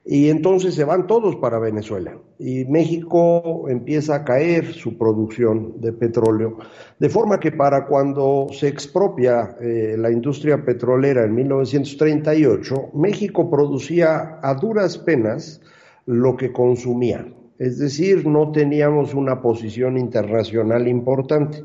y entonces se van todos para Venezuela y México empieza a caer su producción de petróleo, de forma que para cuando se expropia eh, la industria petrolera en 1938, México producía a duras penas lo que consumía, es decir, no teníamos una posición internacional importante.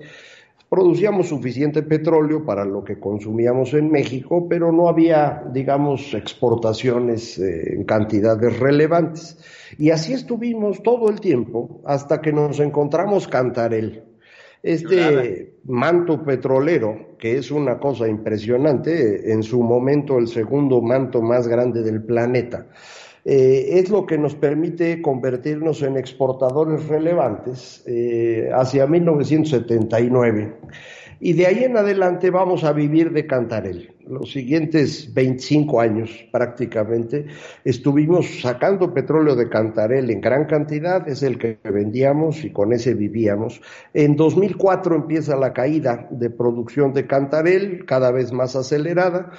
Producíamos suficiente petróleo para lo que consumíamos en México, pero no había, digamos, exportaciones eh, en cantidades relevantes. Y así estuvimos todo el tiempo hasta que nos encontramos Cantarel. Este manto petrolero, que es una cosa impresionante, en su momento el segundo manto más grande del planeta, eh, es lo que nos permite convertirnos en exportadores relevantes eh, hacia 1979. Y de ahí en adelante vamos a vivir de Cantarel. Los siguientes 25 años prácticamente estuvimos sacando petróleo de Cantarel en gran cantidad, es el que vendíamos y con ese vivíamos. En 2004 empieza la caída de producción de Cantarel, cada vez más acelerada.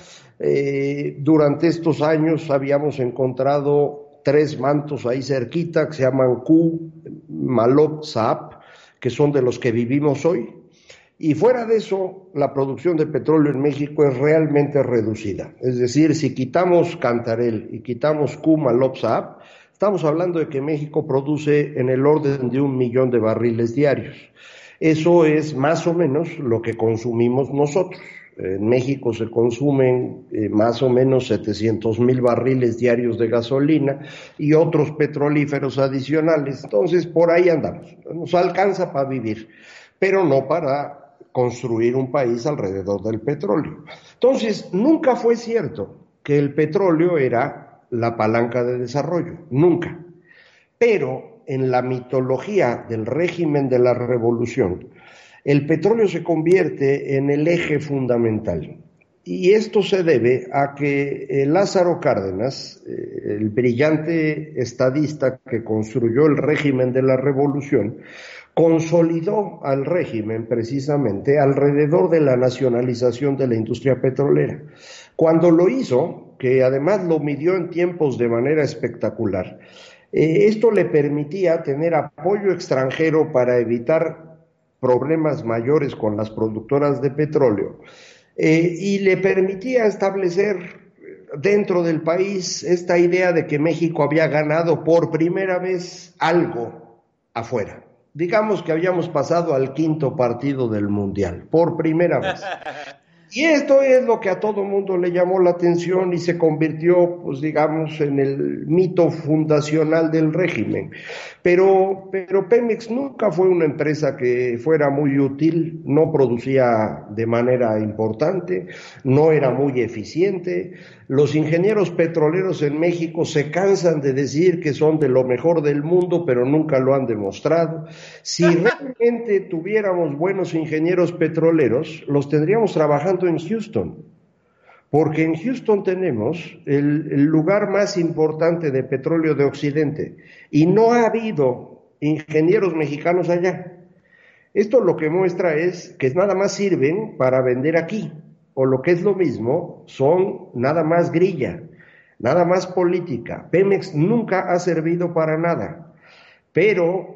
Eh, durante estos años habíamos encontrado tres mantos ahí cerquita que se llaman Q, Saap, que son de los que vivimos hoy. Y fuera de eso, la producción de petróleo en México es realmente reducida. Es decir, si quitamos Cantarel y quitamos Q, Malop, Saap, estamos hablando de que México produce en el orden de un millón de barriles diarios. Eso es más o menos lo que consumimos nosotros. En México se consumen eh, más o menos 700 mil barriles diarios de gasolina y otros petrolíferos adicionales. Entonces, por ahí andamos. Nos alcanza para vivir, pero no para construir un país alrededor del petróleo. Entonces, nunca fue cierto que el petróleo era la palanca de desarrollo, nunca. Pero en la mitología del régimen de la revolución, el petróleo se convierte en el eje fundamental. Y esto se debe a que eh, Lázaro Cárdenas, eh, el brillante estadista que construyó el régimen de la revolución, consolidó al régimen precisamente alrededor de la nacionalización de la industria petrolera. Cuando lo hizo, que además lo midió en tiempos de manera espectacular, eh, esto le permitía tener apoyo extranjero para evitar problemas mayores con las productoras de petróleo eh, y le permitía establecer dentro del país esta idea de que México había ganado por primera vez algo afuera. Digamos que habíamos pasado al quinto partido del Mundial, por primera vez. Y esto es lo que a todo mundo le llamó la atención y se convirtió, pues digamos, en el mito fundacional del régimen. Pero, pero Pemex nunca fue una empresa que fuera muy útil, no producía de manera importante, no era muy eficiente. Los ingenieros petroleros en México se cansan de decir que son de lo mejor del mundo, pero nunca lo han demostrado. Si realmente tuviéramos buenos ingenieros petroleros, los tendríamos trabajando en Houston. Porque en Houston tenemos el, el lugar más importante de petróleo de Occidente y no ha habido ingenieros mexicanos allá. Esto lo que muestra es que nada más sirven para vender aquí, o lo que es lo mismo, son nada más grilla, nada más política. Pemex nunca ha servido para nada, pero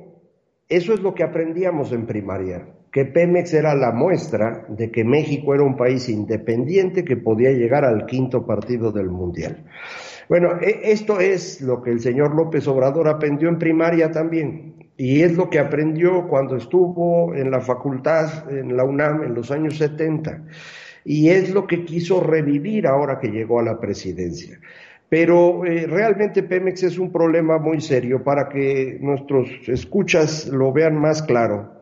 eso es lo que aprendíamos en primaria, que Pemex era la muestra de que México era un país independiente que podía llegar al quinto partido del Mundial. Bueno, e- esto es lo que el señor López Obrador aprendió en primaria también. Y es lo que aprendió cuando estuvo en la facultad, en la UNAM, en los años 70. Y es lo que quiso revivir ahora que llegó a la presidencia. Pero eh, realmente Pemex es un problema muy serio para que nuestros escuchas lo vean más claro.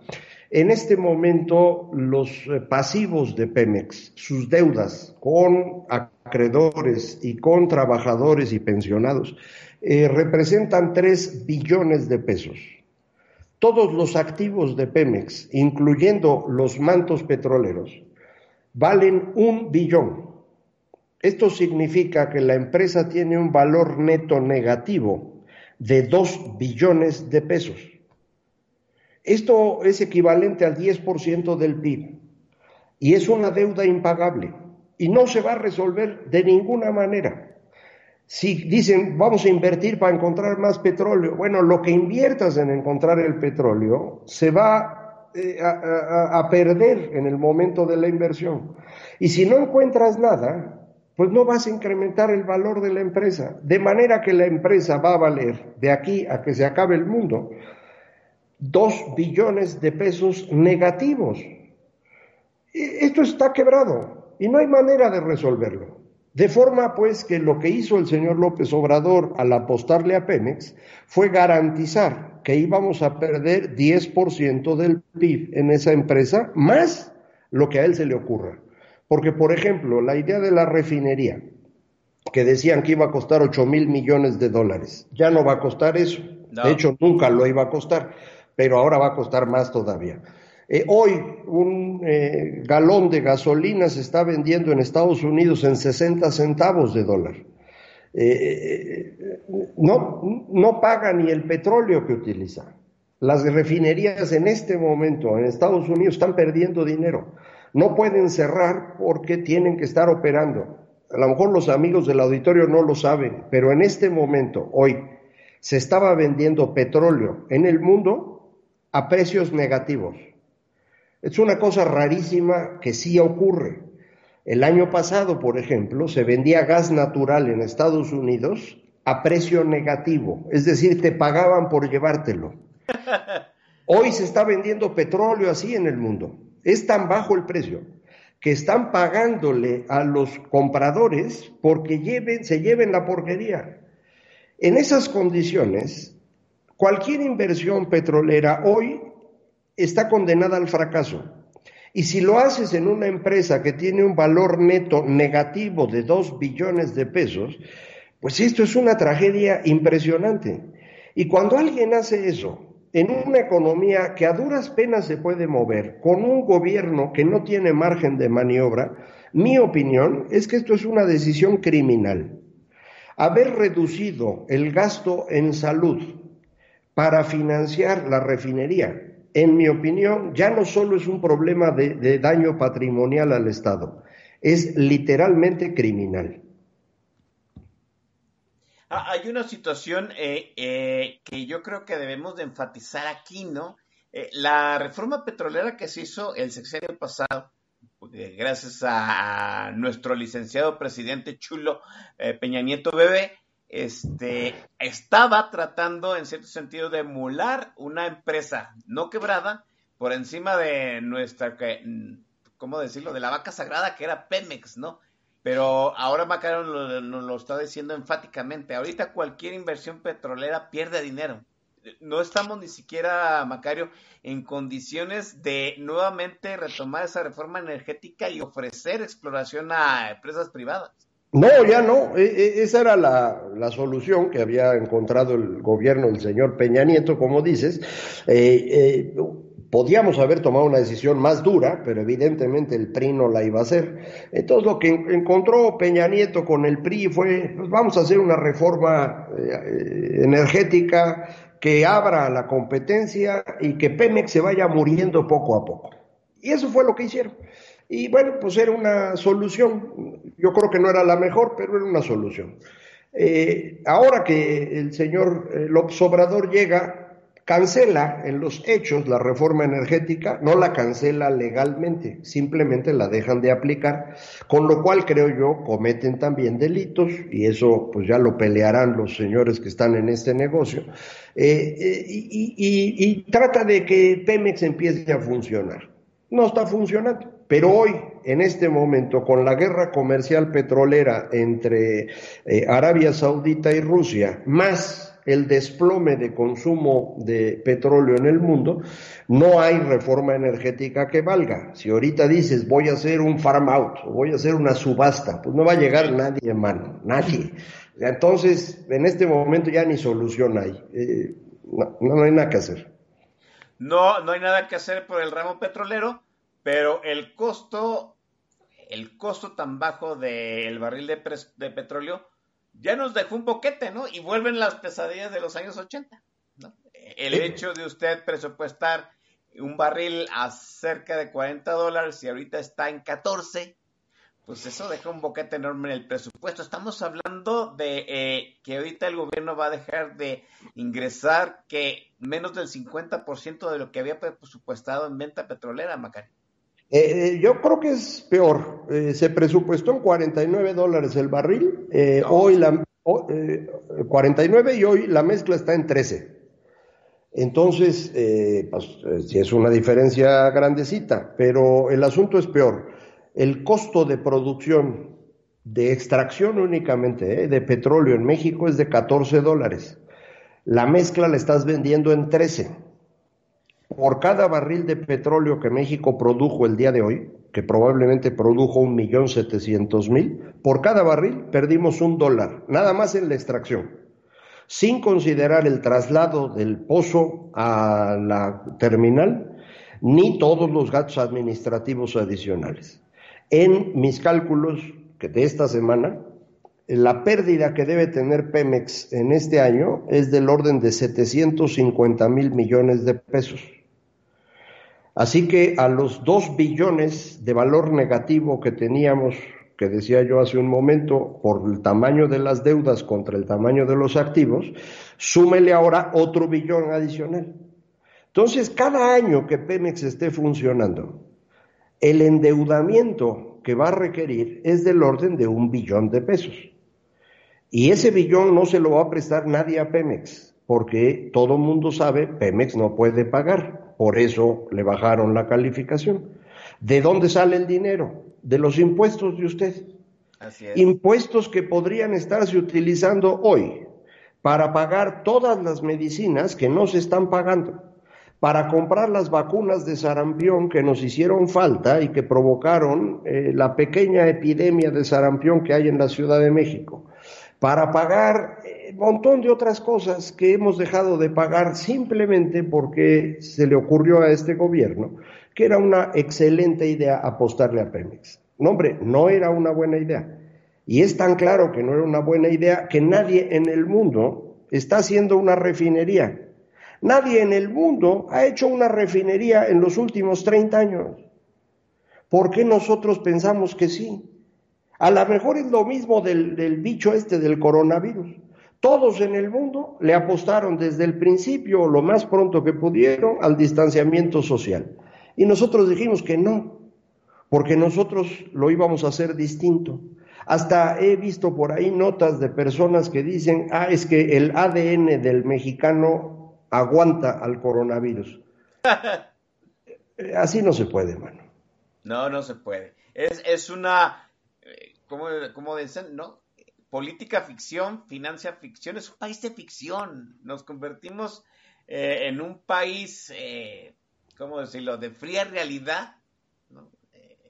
En este momento, los eh, pasivos de Pemex, sus deudas con acreedores y con trabajadores y pensionados, eh, representan 3 billones de pesos. Todos los activos de Pemex, incluyendo los mantos petroleros, valen un billón. Esto significa que la empresa tiene un valor neto negativo de 2 billones de pesos. Esto es equivalente al 10% del PIB y es una deuda impagable y no se va a resolver de ninguna manera. Si dicen vamos a invertir para encontrar más petróleo, bueno, lo que inviertas en encontrar el petróleo se va eh, a, a- perder en el momento de la inversión. Y si no encuentras nada, pues no vas a incrementar el valor de la empresa. De manera que la empresa va a valer de aquí a que se acabe el mundo dos billones de pesos negativos. Esto está quebrado y no hay manera de resolverlo. De forma pues que lo que hizo el señor López Obrador al apostarle a Pemex fue garantizar que íbamos a perder 10% del PIB en esa empresa, más lo que a él se le ocurra. Porque, por ejemplo, la idea de la refinería, que decían que iba a costar 8 mil millones de dólares, ya no va a costar eso. No. De hecho, nunca lo iba a costar, pero ahora va a costar más todavía. Eh, hoy un eh, galón de gasolina se está vendiendo en Estados Unidos en 60 centavos de dólar. Eh, no, no paga ni el petróleo que utiliza. Las refinerías en este momento en Estados Unidos están perdiendo dinero. No pueden cerrar porque tienen que estar operando. A lo mejor los amigos del auditorio no lo saben, pero en este momento, hoy, se estaba vendiendo petróleo en el mundo a precios negativos. Es una cosa rarísima que sí ocurre. El año pasado, por ejemplo, se vendía gas natural en Estados Unidos a precio negativo, es decir, te pagaban por llevártelo. Hoy se está vendiendo petróleo así en el mundo. Es tan bajo el precio que están pagándole a los compradores porque lleven, se lleven la porquería. En esas condiciones, cualquier inversión petrolera hoy está condenada al fracaso. Y si lo haces en una empresa que tiene un valor neto negativo de 2 billones de pesos, pues esto es una tragedia impresionante. Y cuando alguien hace eso, en una economía que a duras penas se puede mover, con un gobierno que no tiene margen de maniobra, mi opinión es que esto es una decisión criminal. Haber reducido el gasto en salud para financiar la refinería, en mi opinión, ya no solo es un problema de, daño patrimonial al Estado, es literalmente criminal. Ah, Hay una situación eh, eh, que yo creo que debemos de enfatizar aquí, ¿no? Eh, la reforma petrolera que se hizo el sexenio pasado, gracias a, nuestro licenciado presidente chulo Peña Nieto Bebé, este, estaba tratando en cierto sentido de emular una empresa no quebrada por encima de nuestra ¿cómo decirlo? De la vaca sagrada que era Pemex, ¿no? Pero ahora Macario lo- nos lo está diciendo enfáticamente. Ahorita cualquier inversión petrolera pierde dinero. No estamos ni siquiera, Macario, en condiciones de nuevamente retomar esa reforma energética y ofrecer exploración a empresas privadas. No, ya no. E- e- esa era la, la solución que había encontrado el gobierno del señor Peña Nieto, como dices. Eh, eh, podíamos haber tomado una decisión más dura, pero evidentemente el PRI no la iba a hacer. Entonces lo que en- encontró Peña Nieto con el PRI fue, pues vamos a hacer una reforma eh, energética que abra la competencia y que Pemex se vaya muriendo poco a poco. Y eso fue lo que hicieron. Y bueno, pues era una solución. Yo creo que no era la mejor, pero era una solución. Eh, ahora que el señor eh, López Obrador llega, cancela en los hechos la reforma energética, no la cancela legalmente, simplemente la dejan de aplicar, con lo cual creo yo cometen también delitos y eso pues ya lo pelearán los señores que están en este negocio eh, y trata de que Pemex empiece a funcionar. No está funcionando. Pero hoy, en este momento, con la guerra comercial petrolera entre eh, Arabia Saudita y Rusia, más el desplome de consumo de petróleo en el mundo, no hay reforma energética que valga. Si ahorita dices voy a hacer un farm out, voy a hacer una subasta, pues no va a llegar nadie, hermano, nadie. Entonces, en este momento ya ni solución hay. Eh, no, no hay nada que hacer. No, no hay nada que hacer por el ramo petrolero, pero el costo, el costo tan bajo del barril de, pres- de petróleo ya nos dejó un boquete, ¿no? Y vuelven las pesadillas de los años 80, ¿no? El hecho de usted presupuestar un barril a cerca de 40 dólares y ahorita está en 14, pues eso deja un boquete enorme en el presupuesto. Estamos hablando de eh, que ahorita el gobierno va a dejar de ingresar que menos del 50% de lo que había presupuestado en venta petrolera, Macari. Eh, eh, yo creo que es peor. Eh, se presupuestó en 49 dólares el barril. eh, No. Hoy la o- eh, 49 y hoy la mezcla está en 13. Entonces, pues, sí es una diferencia grandecita, pero el asunto es peor. El costo de producción de extracción únicamente de petróleo en México es de 14 dólares. La mezcla la estás vendiendo en 13 por cada barril de petróleo que México produjo el día de hoy, que probablemente produjo un millón setecientos mil, por cada barril perdimos un dólar, nada más en la extracción, sin considerar el traslado del pozo a la terminal, ni todos los gastos administrativos adicionales. En mis cálculos, de esta semana, la pérdida que debe tener Pemex en este año es del orden de 750 mil millones de pesos. Así que a los 2 billones de valor negativo que teníamos, que decía yo hace un momento, por el tamaño de las deudas contra el tamaño de los activos, súmele ahora otro billón adicional. Entonces, cada año que Pemex esté funcionando, el endeudamiento que va a requerir es del orden de un billón de pesos. Y ese billón no se lo va a prestar nadie a Pemex, porque todo mundo sabe, Pemex no puede pagar, por eso le bajaron la calificación. ¿De dónde sale el dinero? De los impuestos de usted. Así es. Impuestos que podrían estarse utilizando hoy para pagar todas las medicinas que no se están pagando, para comprar las vacunas de sarampión que nos hicieron falta y que provocaron eh, la pequeña epidemia de sarampión que hay en la Ciudad de México, para pagar montón de otras cosas que hemos dejado de pagar simplemente porque se le ocurrió a este gobierno que era una excelente idea apostarle a Pemex. No, hombre, no era una buena idea. Y es tan claro que no era una buena idea que nadie en el mundo está haciendo una refinería. Nadie en el mundo ha hecho una refinería en los últimos 30 años. ¿Por qué nosotros pensamos que sí? A lo mejor es lo mismo del, del bicho este del coronavirus. Todos en el mundo le apostaron desde el principio, lo más pronto que pudieron, al distanciamiento social. Y nosotros dijimos que no, porque nosotros lo íbamos a hacer distinto. Hasta he visto por ahí notas de personas que dicen, ah, es que el ADN del mexicano aguanta al coronavirus. Así no se puede, mano. No, no se puede. Es, es una, eh, ¿cómo, cómo dicen? ¿No? Política ficción, financia ficción. Es un país de ficción. Nos convertimos eh, en un país, eh, ¿cómo decirlo?, de fría realidad. ¿no?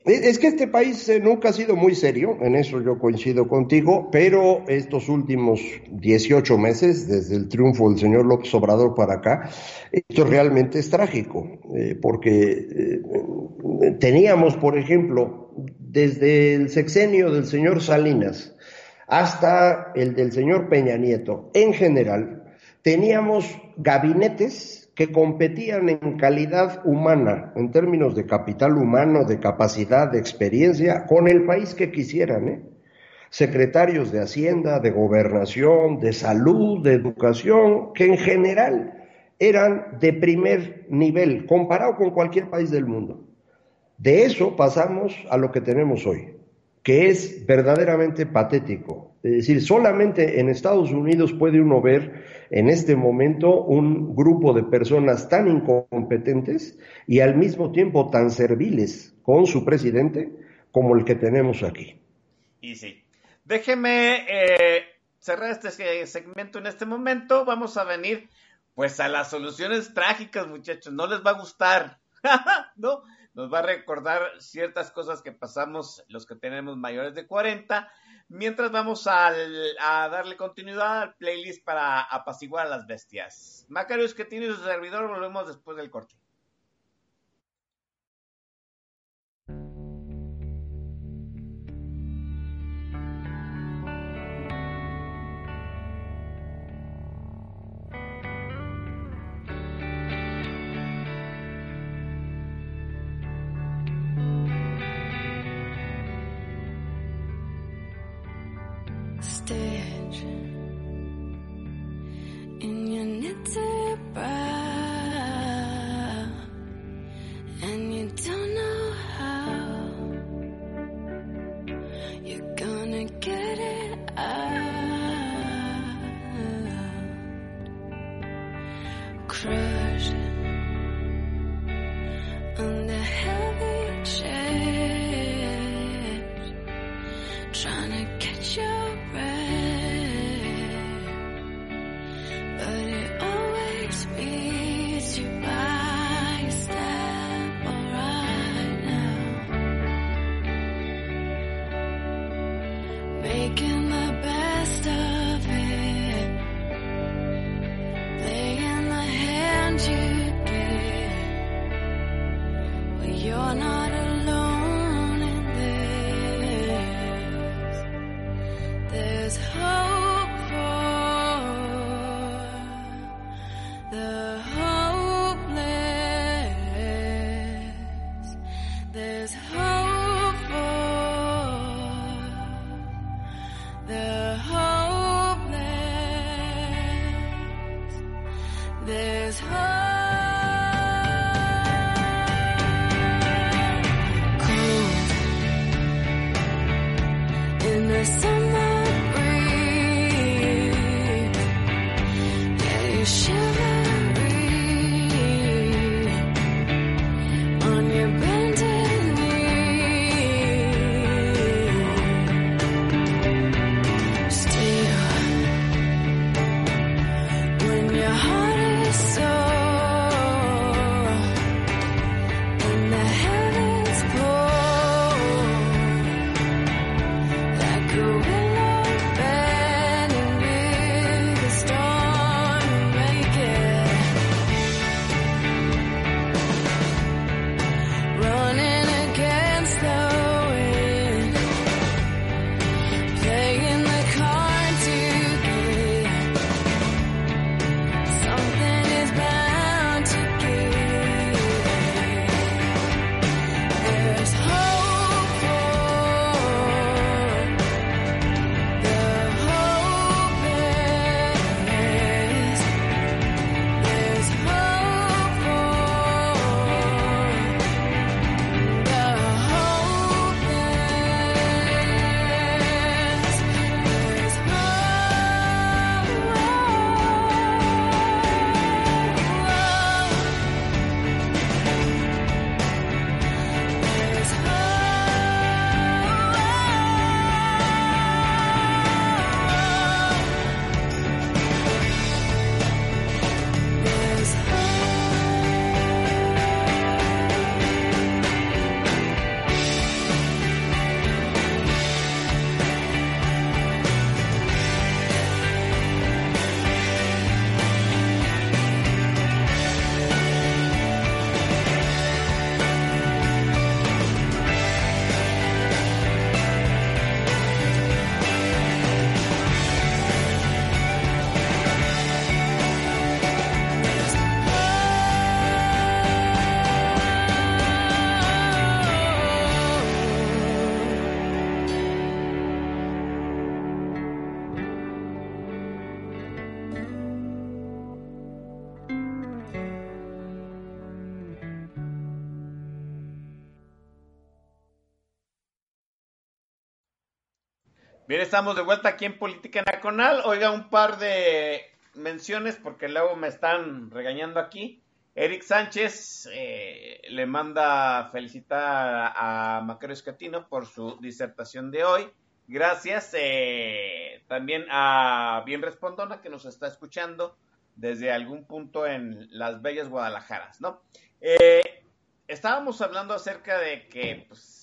Es que este país eh, nunca ha sido muy serio, en eso yo coincido contigo, pero estos últimos 18 meses, desde el triunfo del señor López Obrador para acá, esto realmente es trágico, eh, porque eh, teníamos, por ejemplo, desde el sexenio del señor Salinas hasta el del señor Peña Nieto, en general, teníamos gabinetes que competían en calidad humana, en términos de capital humano, de capacidad, de experiencia, con el país que quisieran, ¿eh? Secretarios de Hacienda, de Gobernación, de Salud, de Educación, que en general eran de primer nivel, comparado con cualquier país del mundo. De eso pasamos a lo que tenemos hoy, que es verdaderamente patético. Es decir, solamente en Estados Unidos puede uno ver en este momento un grupo de personas tan incompetentes y al mismo tiempo tan serviles con su presidente como el que tenemos aquí. Y sí. Déjeme eh, cerrar este segmento en este momento. Vamos a venir pues a las soluciones trágicas, muchachos. No les va a gustar. ¿No? Nos va a recordar ciertas cosas que pasamos los que tenemos mayores de 40. Mientras vamos a darle continuidad al playlist para apaciguar a las bestias. Macarius, que tiene su servidor, volvemos después del corte. There's hope Bien, estamos de vuelta aquí en Política Nacional. Oiga, un par de menciones porque luego me están regañando aquí. Eric Sánchez eh, le manda felicitar a Macario Escatino por su disertación de hoy. Gracias eh, también a Bien Respondona que nos está escuchando desde algún punto en las bellas Guadalajaras, ¿no? Eh, estábamos hablando acerca de que pues,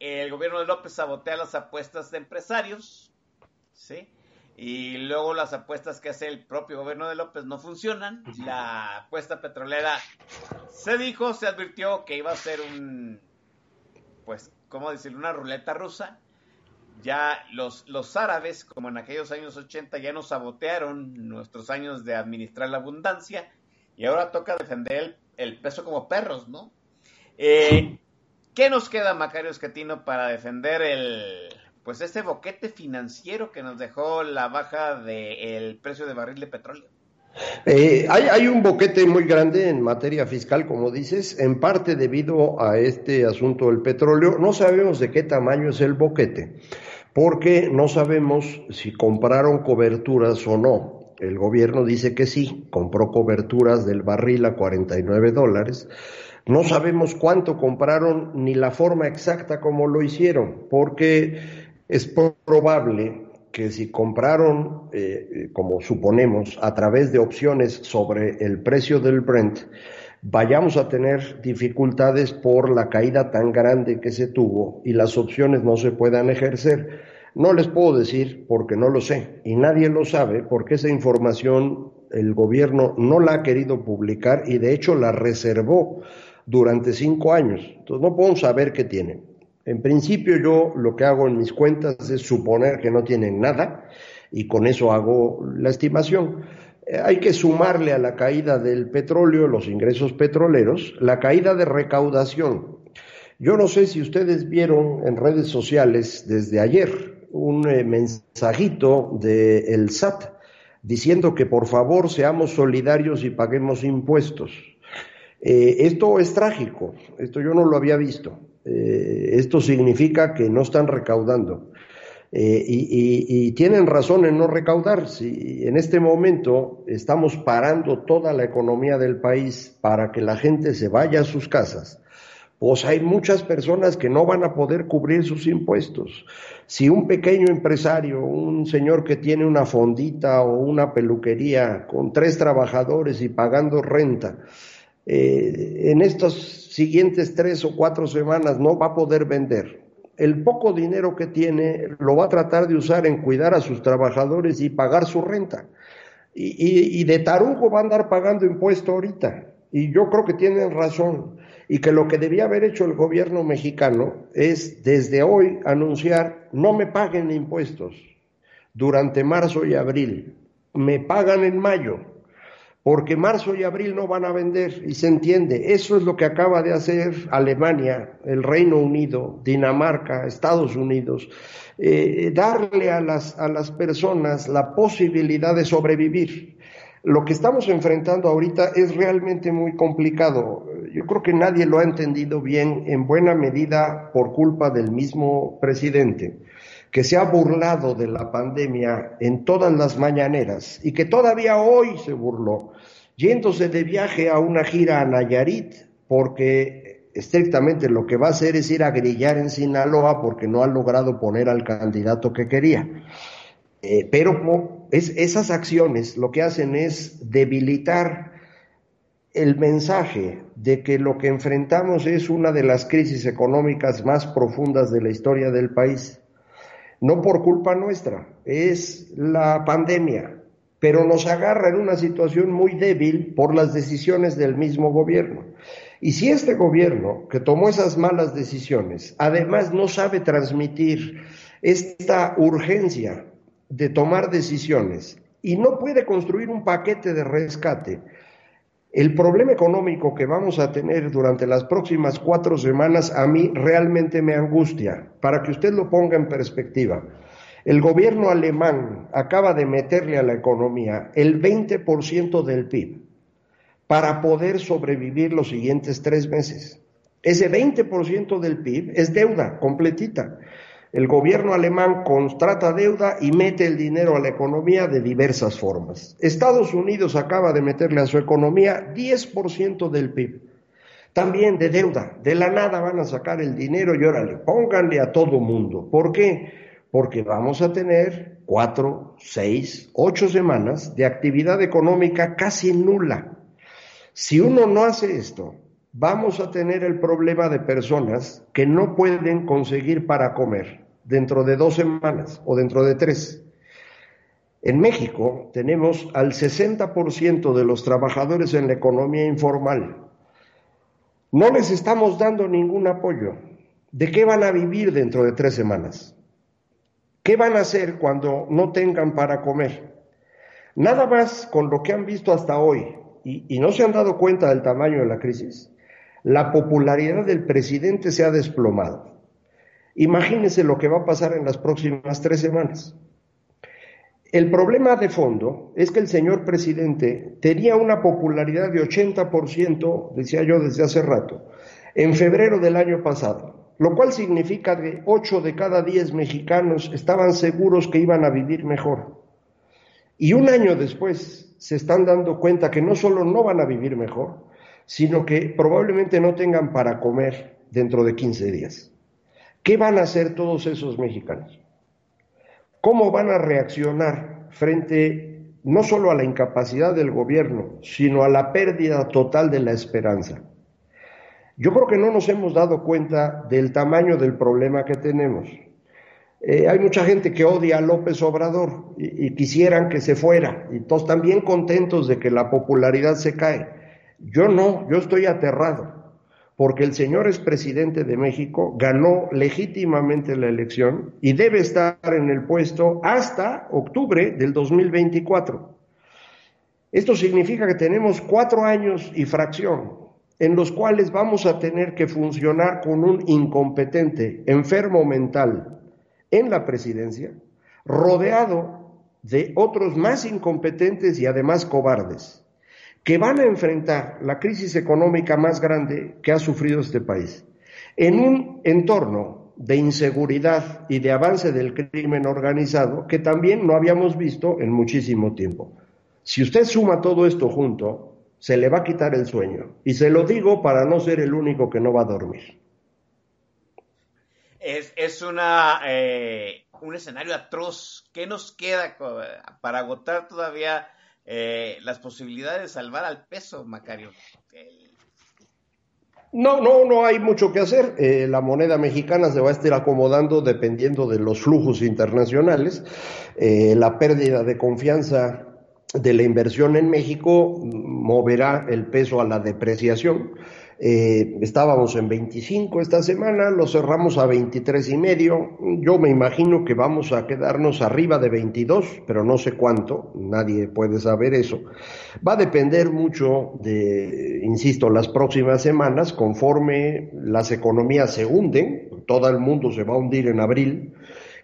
el gobierno de López sabotea las apuestas de empresarios, ¿sí? Y luego las apuestas que hace el propio gobierno de López no funcionan. La apuesta petrolera se dijo, se advirtió que iba a ser un, pues, ¿cómo decirlo? Una ruleta rusa. Ya los, los árabes, como en aquellos años 80, ya nos sabotearon nuestros años de administrar la abundancia y ahora toca defender el, el peso como perros, ¿no? Eh, ¿Qué nos queda, Macario Escatino, para defender el, pues este boquete financiero que nos dejó la baja del precio de barril de petróleo. Eh, hay, un boquete muy grande en materia fiscal, como dices, en parte debido a este asunto del petróleo. No sabemos de qué tamaño es el boquete, porque no sabemos si compraron coberturas o no. El gobierno dice que sí, compró coberturas del barril a 49 dólares. No sabemos cuánto compraron ni la forma exacta como lo hicieron, porque es probable que si compraron, eh, como suponemos, a través de opciones sobre el precio del Brent, vayamos a tener dificultades por la caída tan grande que se tuvo y las opciones no se puedan ejercer. No les puedo decir porque no lo sé y nadie lo sabe porque esa información el gobierno no la ha querido publicar y de hecho la reservó durante cinco años. Entonces no podemos saber qué tienen. En principio yo lo que hago en mis cuentas es suponer que no tienen nada y con eso hago la estimación. Eh, hay que sumarle a la caída del petróleo, los ingresos petroleros, la caída de recaudación. Yo no sé si ustedes vieron en redes sociales desde ayer un eh, mensajito del el SAT diciendo que por favor seamos solidarios y paguemos impuestos. Eh, esto es trágico, esto yo no lo había visto. Eh, esto significa que no están recaudando. Eh, y, y, y, tienen razón en no recaudar. Si en este momento estamos parando toda la economía del país para que la gente se vaya a sus casas, pues hay muchas personas que no van a poder cubrir sus impuestos. Si un pequeño empresario, un señor que tiene una fondita o una peluquería con tres trabajadores y pagando renta, eh, en estas siguientes tres o cuatro semanas no va a poder vender. El poco dinero que tiene lo va a tratar de usar en cuidar a sus trabajadores y pagar su renta. Y, de tarugo va a andar pagando impuesto ahorita. Y yo creo que tienen razón. Y que lo que debía haber hecho el gobierno mexicano es desde hoy anunciar no me paguen impuestos durante marzo y abril. Me pagan en mayo porque marzo y abril no van a vender y se entiende. Eso es lo que acaba de hacer Alemania, el Reino Unido, Dinamarca, Estados Unidos, eh, darle a las, a las personas la posibilidad de sobrevivir. Lo que estamos enfrentando ahorita es realmente muy complicado. Yo creo que nadie lo ha entendido bien, en buena medida por culpa del mismo presidente que se ha burlado de la pandemia en todas las mañaneras y que todavía hoy se burló, yéndose de viaje a una gira a Nayarit, porque estrictamente lo que va a hacer es ir a grillar en Sinaloa porque no ha logrado poner al candidato que quería. Eh, pero es, esas acciones lo que hacen es debilitar el mensaje de que lo que enfrentamos es una de las crisis económicas más profundas de la historia del país no por culpa nuestra, es la pandemia, pero nos agarra en una situación muy débil por las decisiones del mismo gobierno. Y si este gobierno, que tomó esas malas decisiones, además no sabe transmitir esta urgencia de tomar decisiones y no puede construir un paquete de rescate, el problema económico que vamos a tener durante las próximas cuatro semanas a mí realmente me angustia, para que usted lo ponga en perspectiva. El gobierno alemán acaba de meterle a la economía el 20% del PIB para poder sobrevivir los siguientes tres meses. Ese 20% del PIB es deuda completita. El gobierno alemán contrata deuda y mete el dinero a la economía de diversas formas. Estados Unidos acaba de meterle a su economía 10% del PIB. También de deuda. De la nada van a sacar el dinero y órale, pónganle a todo mundo. ¿Por qué? Porque vamos a tener cuatro, seis, ocho semanas de actividad económica casi nula. Si uno no hace esto, vamos a tener el problema de personas que no pueden conseguir para comer dentro de dos semanas o dentro de tres. En México tenemos al 60% de los trabajadores en la economía informal. No les estamos dando ningún apoyo. ¿De qué van a vivir dentro de tres semanas? ¿Qué van a hacer cuando no tengan para comer? Nada más con lo que han visto hasta hoy y, no se han dado cuenta del tamaño de la crisis, la popularidad del presidente se ha desplomado. Imagínense lo que va a pasar en las próximas tres semanas. El problema de fondo es que el señor presidente tenía una popularidad de 80%, decía yo desde hace rato, en febrero del año pasado, lo cual significa que 8 de cada 10 mexicanos estaban seguros que iban a vivir mejor. Y un año después se están dando cuenta que no solo no van a vivir mejor, sino que probablemente no tengan para comer dentro de 15 días. ¿Qué van a hacer todos esos mexicanos? ¿Cómo van a reaccionar frente no solo a la incapacidad del gobierno, sino a la pérdida total de la esperanza? Yo creo que no nos hemos dado cuenta del tamaño del problema que tenemos. Eh, hay mucha gente que odia a López Obrador y, quisieran que se fuera, y todos están bien contentos de que la popularidad se cae. Yo no, yo estoy aterrado, porque el señor es presidente de México, ganó legítimamente la elección y debe estar en el puesto hasta octubre del 2024. Esto significa que tenemos cuatro años y fracción en los cuales vamos a tener que funcionar con un incompetente, enfermo mental en la presidencia, rodeado de otros más incompetentes y además cobardes que van a enfrentar la crisis económica más grande que ha sufrido este país, en un entorno de inseguridad y de avance del crimen organizado que también no habíamos visto en muchísimo tiempo. Si usted suma todo esto junto, se le va a quitar el sueño. Y se lo digo para no ser el único que no va a dormir. Es, es una, eh, un escenario atroz. ¿Qué nos queda para agotar todavía eh, las posibilidades de salvar al peso, Macario? No, no, no hay mucho que hacer. Eh, la moneda mexicana se va a estar acomodando dependiendo de los flujos internacionales. Eh, la pérdida de confianza de la inversión en México moverá el peso a la depreciación. Eh, estábamos en 25 esta semana, lo cerramos a 23 y medio. Yo me imagino que vamos a quedarnos arriba de 22, pero no sé cuánto, nadie puede saber eso. Va a depender mucho de, insisto, las próximas semanas, conforme las economías se hunden, todo el mundo se va a hundir en abril.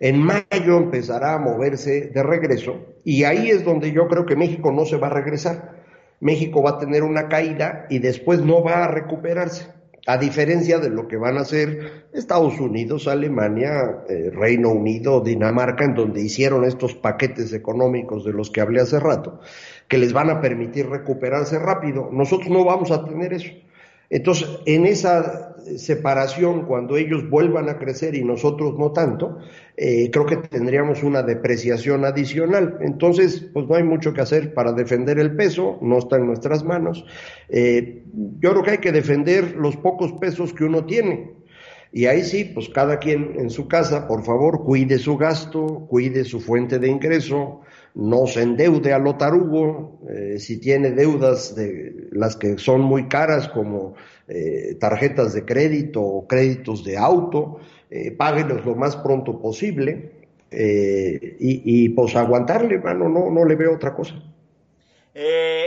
En mayo empezará a moverse de regreso y ahí es donde yo creo que México no se va a regresar. México va a tener una caída y después no va a recuperarse. A diferencia de lo que van a hacer Estados Unidos, Alemania, eh, Reino Unido, Dinamarca, en donde hicieron estos paquetes económicos de los que hablé hace rato, que les van a permitir recuperarse rápido. Nosotros no vamos a tener eso. Entonces, en esa separación, cuando ellos vuelvan a crecer y nosotros no tanto, eh, creo que tendríamos una depreciación adicional. Entonces, pues no hay mucho que hacer para defender el peso, no está en nuestras manos. Eh, yo creo que hay que defender los pocos pesos que uno tiene. Y ahí sí, pues cada quien en su casa, por favor, cuide su gasto, cuide su fuente de ingreso, no se endeude a lo tarugo, eh, si tiene deudas de las que son muy caras como eh, tarjetas de crédito o créditos de auto, eh, páguelos lo más pronto posible eh, y, pues aguantarle, mano, no, no le veo otra cosa.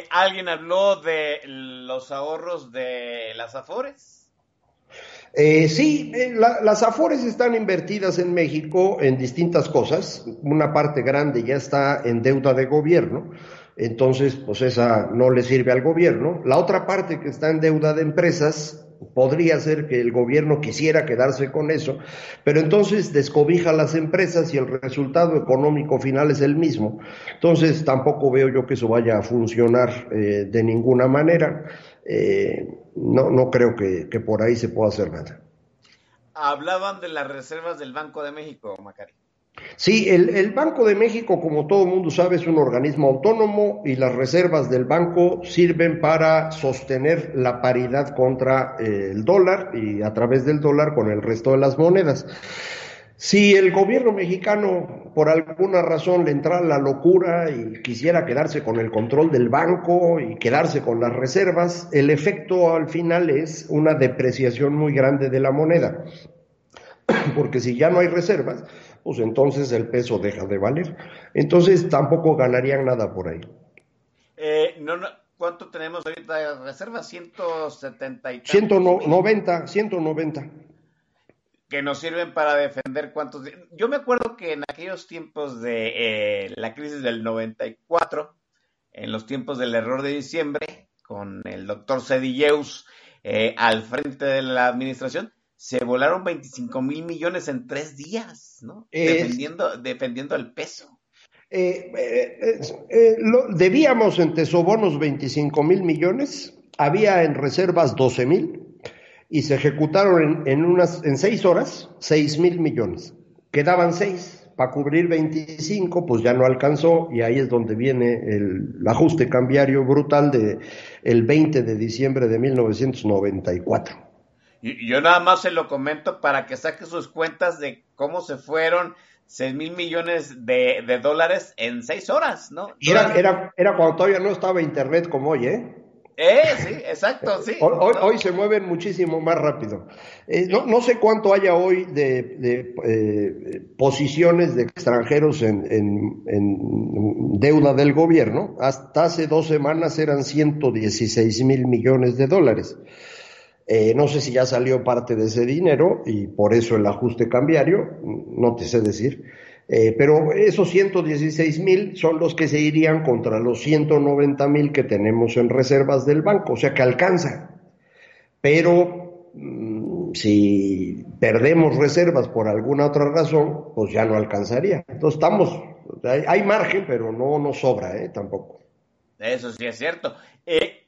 ¿Alguien habló de los ahorros de las Afores? Eh, sí, eh, la, las Afores están invertidas en México en distintas cosas. Una parte grande ya está en deuda de gobierno, entonces pues esa no le sirve al gobierno. La otra parte que está en deuda de empresas, podría ser que el gobierno quisiera quedarse con eso, pero entonces descobija las empresas y el resultado económico final es el mismo. Entonces tampoco veo yo que eso vaya a funcionar eh, de ninguna manera. Eh, no, no creo que, que por ahí se pueda hacer nada. Hablaban de las reservas del Banco de México, Macari. Sí, el, el, Banco de México, como todo el mundo sabe, es un organismo autónomo y las reservas del banco sirven para sostener la paridad contra eh, el dólar y a través del dólar con el resto de las monedas. Si el gobierno mexicano por alguna razón le entra la locura y quisiera quedarse con el control del banco y quedarse con las reservas, el efecto al final es una depreciación muy grande de la moneda. Porque si ya no hay reservas, pues entonces el peso deja de valer. Entonces tampoco ganarían nada por ahí. Eh, no, no, ¿Cuánto tenemos ahorita de reservas? 170 y 190, 190. Que nos sirven para defender cuántos... Yo me acuerdo que en aquellos tiempos de eh, la crisis del 94, en los tiempos del error de diciembre, con el doctor Cedilleus eh, al frente de la administración, se volaron 25 mil millones en tres días, ¿no? Es- defendiendo, defendiendo el peso. Eh, eh, eh, lo- debíamos en tesobonos 25 mil millones, había en reservas 12 mil y se ejecutaron en, en unas, en seis horas 6 mil millones. Quedaban seis para cubrir 25, pues ya no alcanzó y ahí es donde viene el, el ajuste cambiario brutal de el 20 de diciembre de 1994. Y y yo nada más se lo comento para que saque sus cuentas de cómo se fueron 6 mil millones de, de dólares en seis horas, ¿no? Era, era, era cuando todavía no estaba internet como hoy, ¿eh? Eh, sí, exacto, sí. Hoy, hoy- ¿no? hoy se mueven muchísimo más rápido. Eh, no, no sé cuánto haya hoy de, de, eh, posiciones de extranjeros en, en- en deuda del gobierno. Hasta hace dos semanas eran 116 mil millones de dólares. Eh, no sé si ya salió parte de ese dinero y por eso el ajuste cambiario, no te sé decir. Eh, pero esos 116 mil son los que se irían contra los 190 mil que tenemos en reservas del banco, o sea que alcanza. Pero mm, si perdemos reservas por alguna otra razón, pues ya no alcanzaría. Entonces estamos, hay, margen, pero no nos sobra, ¿eh? Tampoco. Eso sí es cierto. Eh,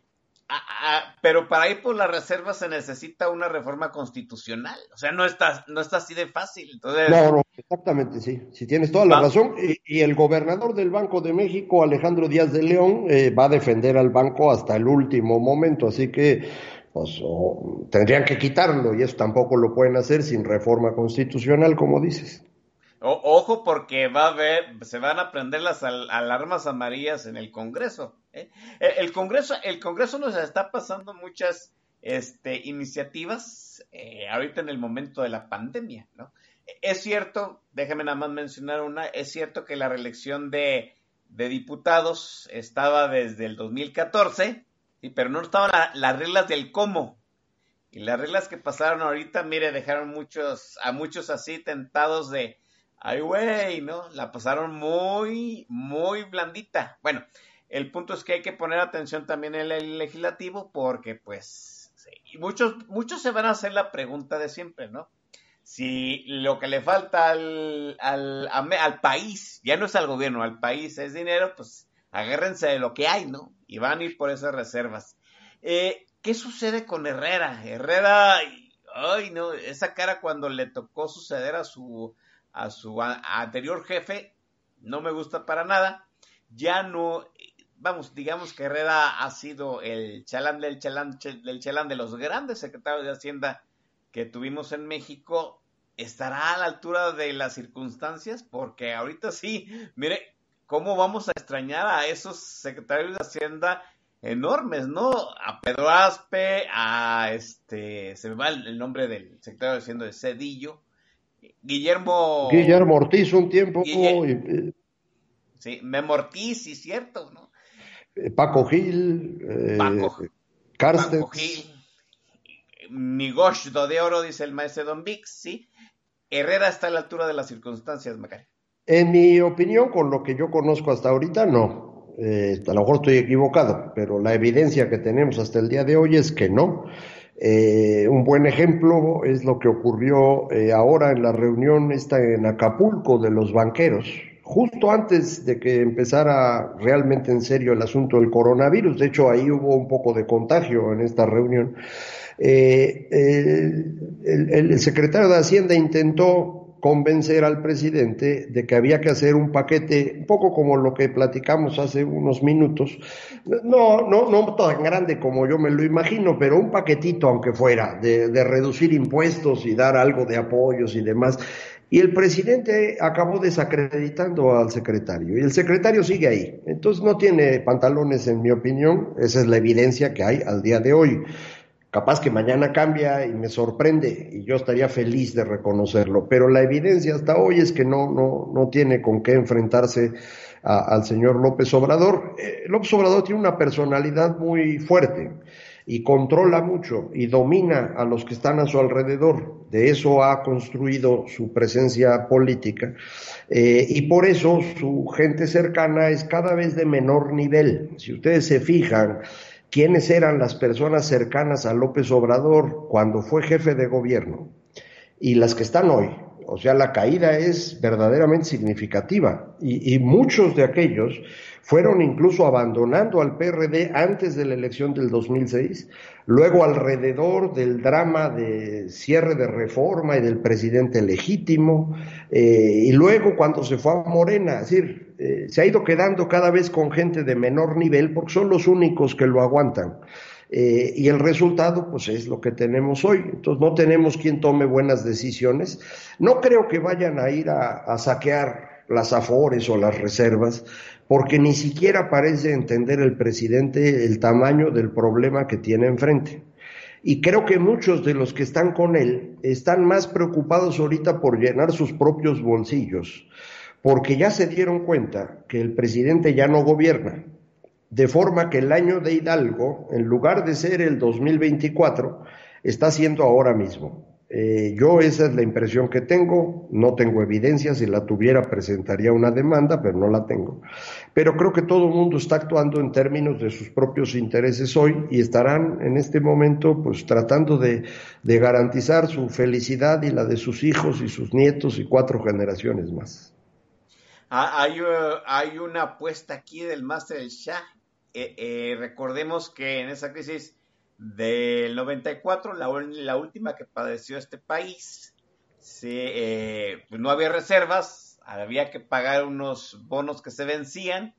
a- a- pero para ir por las reservas se necesita una reforma constitucional. O sea, no está, no está así de fácil. Entonces, No, no, exactamente, sí. Si tienes toda la razón. Y, y el gobernador del Banco de México, Alejandro Díaz de León, eh, va a defender al banco hasta el último momento. Así que, pues, o- tendrían que quitarlo y eso tampoco lo pueden hacer sin reforma constitucional, como dices. Ojo porque va a haber, se van a prender las al- alarmas amarillas en el Congreso. ¿eh? El, el Congreso, el Congreso nos está pasando muchas este, iniciativas eh, ahorita en el momento de la pandemia, ¿no? Es cierto, déjame nada más mencionar una, es cierto que la reelección de, diputados estaba desde el 2014, ¿sí? pero no estaban la- las reglas del cómo. Y las reglas que pasaron ahorita, mire, dejaron muchos, a muchos así tentados de, ay, güey, ¿no? La pasaron muy, muy blandita. Bueno, el punto es que hay que poner atención también en el legislativo porque, pues, muchos, muchos se van a hacer la pregunta de siempre, ¿no? Si lo que le falta al, al, al país, ya no es al gobierno, al país es dinero, pues agárrense de lo que hay, ¿no? Y van a ir por esas reservas. Eh, ¿Qué sucede con Herrera? Herrera, ay, no, esa cara cuando le tocó suceder a su, a su anterior jefe, no me gusta para nada. Ya no, vamos, digamos que Herrera ha sido el chalán del chalán ch- del chalán de los grandes secretarios de Hacienda que tuvimos en México. ¿Estará a la altura de las circunstancias? Porque ahorita sí, mire, ¿cómo vamos a extrañar a esos secretarios de Hacienda enormes, ¿no? A Pedro Aspe, a este, se me va el nombre del secretario de Hacienda de Cedillo, Guillermo... Guillermo Ortiz un tiempo, Guille- y, Sí, Memo Ortiz, sí, cierto, ¿no? eh, Paco Gil, eh, Paco- Carstens. Paco Gil, Nigosh de oro, dice el maestro Don Vix, sí. Herrera está a la altura de las circunstancias, Macari. En mi opinión, con lo que yo conozco hasta ahorita, no. Eh, a lo mejor estoy equivocado, pero la evidencia que tenemos hasta el día de hoy es que no. Eh, un buen ejemplo es lo que ocurrió eh, ahora en la reunión esta en Acapulco de los banqueros, justo antes de que empezara realmente en serio el asunto del coronavirus. De hecho, ahí hubo un poco de contagio en esta reunión. Eh, el, secretario de Hacienda intentó convencer al presidente de que había que hacer un paquete, un poco como lo que platicamos hace unos minutos, no, no, no tan grande como yo me lo imagino, pero un paquetito aunque fuera, de, de reducir impuestos y dar algo de apoyos y demás. Y el presidente acabó desacreditando al secretario, y el secretario sigue ahí. Entonces no tiene pantalones, en mi opinión, esa es la evidencia que hay al día de hoy. Capaz que mañana cambia y me sorprende y yo estaría feliz de reconocerlo, pero la evidencia hasta hoy es que no, no, no tiene con qué enfrentarse al señor López Obrador. Eh, López Obrador tiene una personalidad muy fuerte y controla mucho y domina a los que están a su alrededor. De eso ha construido su presencia política eh, y por eso su gente cercana es cada vez de menor nivel. Si ustedes se fijan, quiénes eran las personas cercanas a López Obrador cuando fue jefe de gobierno y las que están hoy. O sea, la caída es verdaderamente significativa y, y muchos de aquellos fueron incluso abandonando al PRD antes de la elección del 2006, luego alrededor del drama de cierre de reforma y del presidente legítimo, eh, y luego cuando se fue a Morena, es decir, eh, se ha ido quedando cada vez con gente de menor nivel porque son los únicos que lo aguantan. Eh, y el resultado, pues es lo que tenemos hoy. Entonces, no tenemos quien tome buenas decisiones. No creo que vayan a ir a, a saquear las afores o las reservas, porque ni siquiera parece entender el presidente el tamaño del problema que tiene enfrente. Y creo que muchos de los que están con él están más preocupados ahorita por llenar sus propios bolsillos, porque ya se dieron cuenta que el presidente ya no gobierna, de forma que el año de Hidalgo, en lugar de ser el 2024, está siendo ahora mismo. Eh, yo esa es la impresión que tengo, no tengo evidencia, si la tuviera presentaría una demanda, pero no la tengo. Pero creo que todo el mundo está actuando en términos de sus propios intereses hoy y estarán en este momento pues tratando de, de garantizar su felicidad y la de sus hijos y sus nietos y cuatro generaciones más. Ah, Hay, eh, hay una apuesta aquí del Master Shah. Eh, eh, recordemos que en esa crisis del 94, la, la última que padeció este país, eh, pues no había reservas, había que pagar unos bonos que se vencían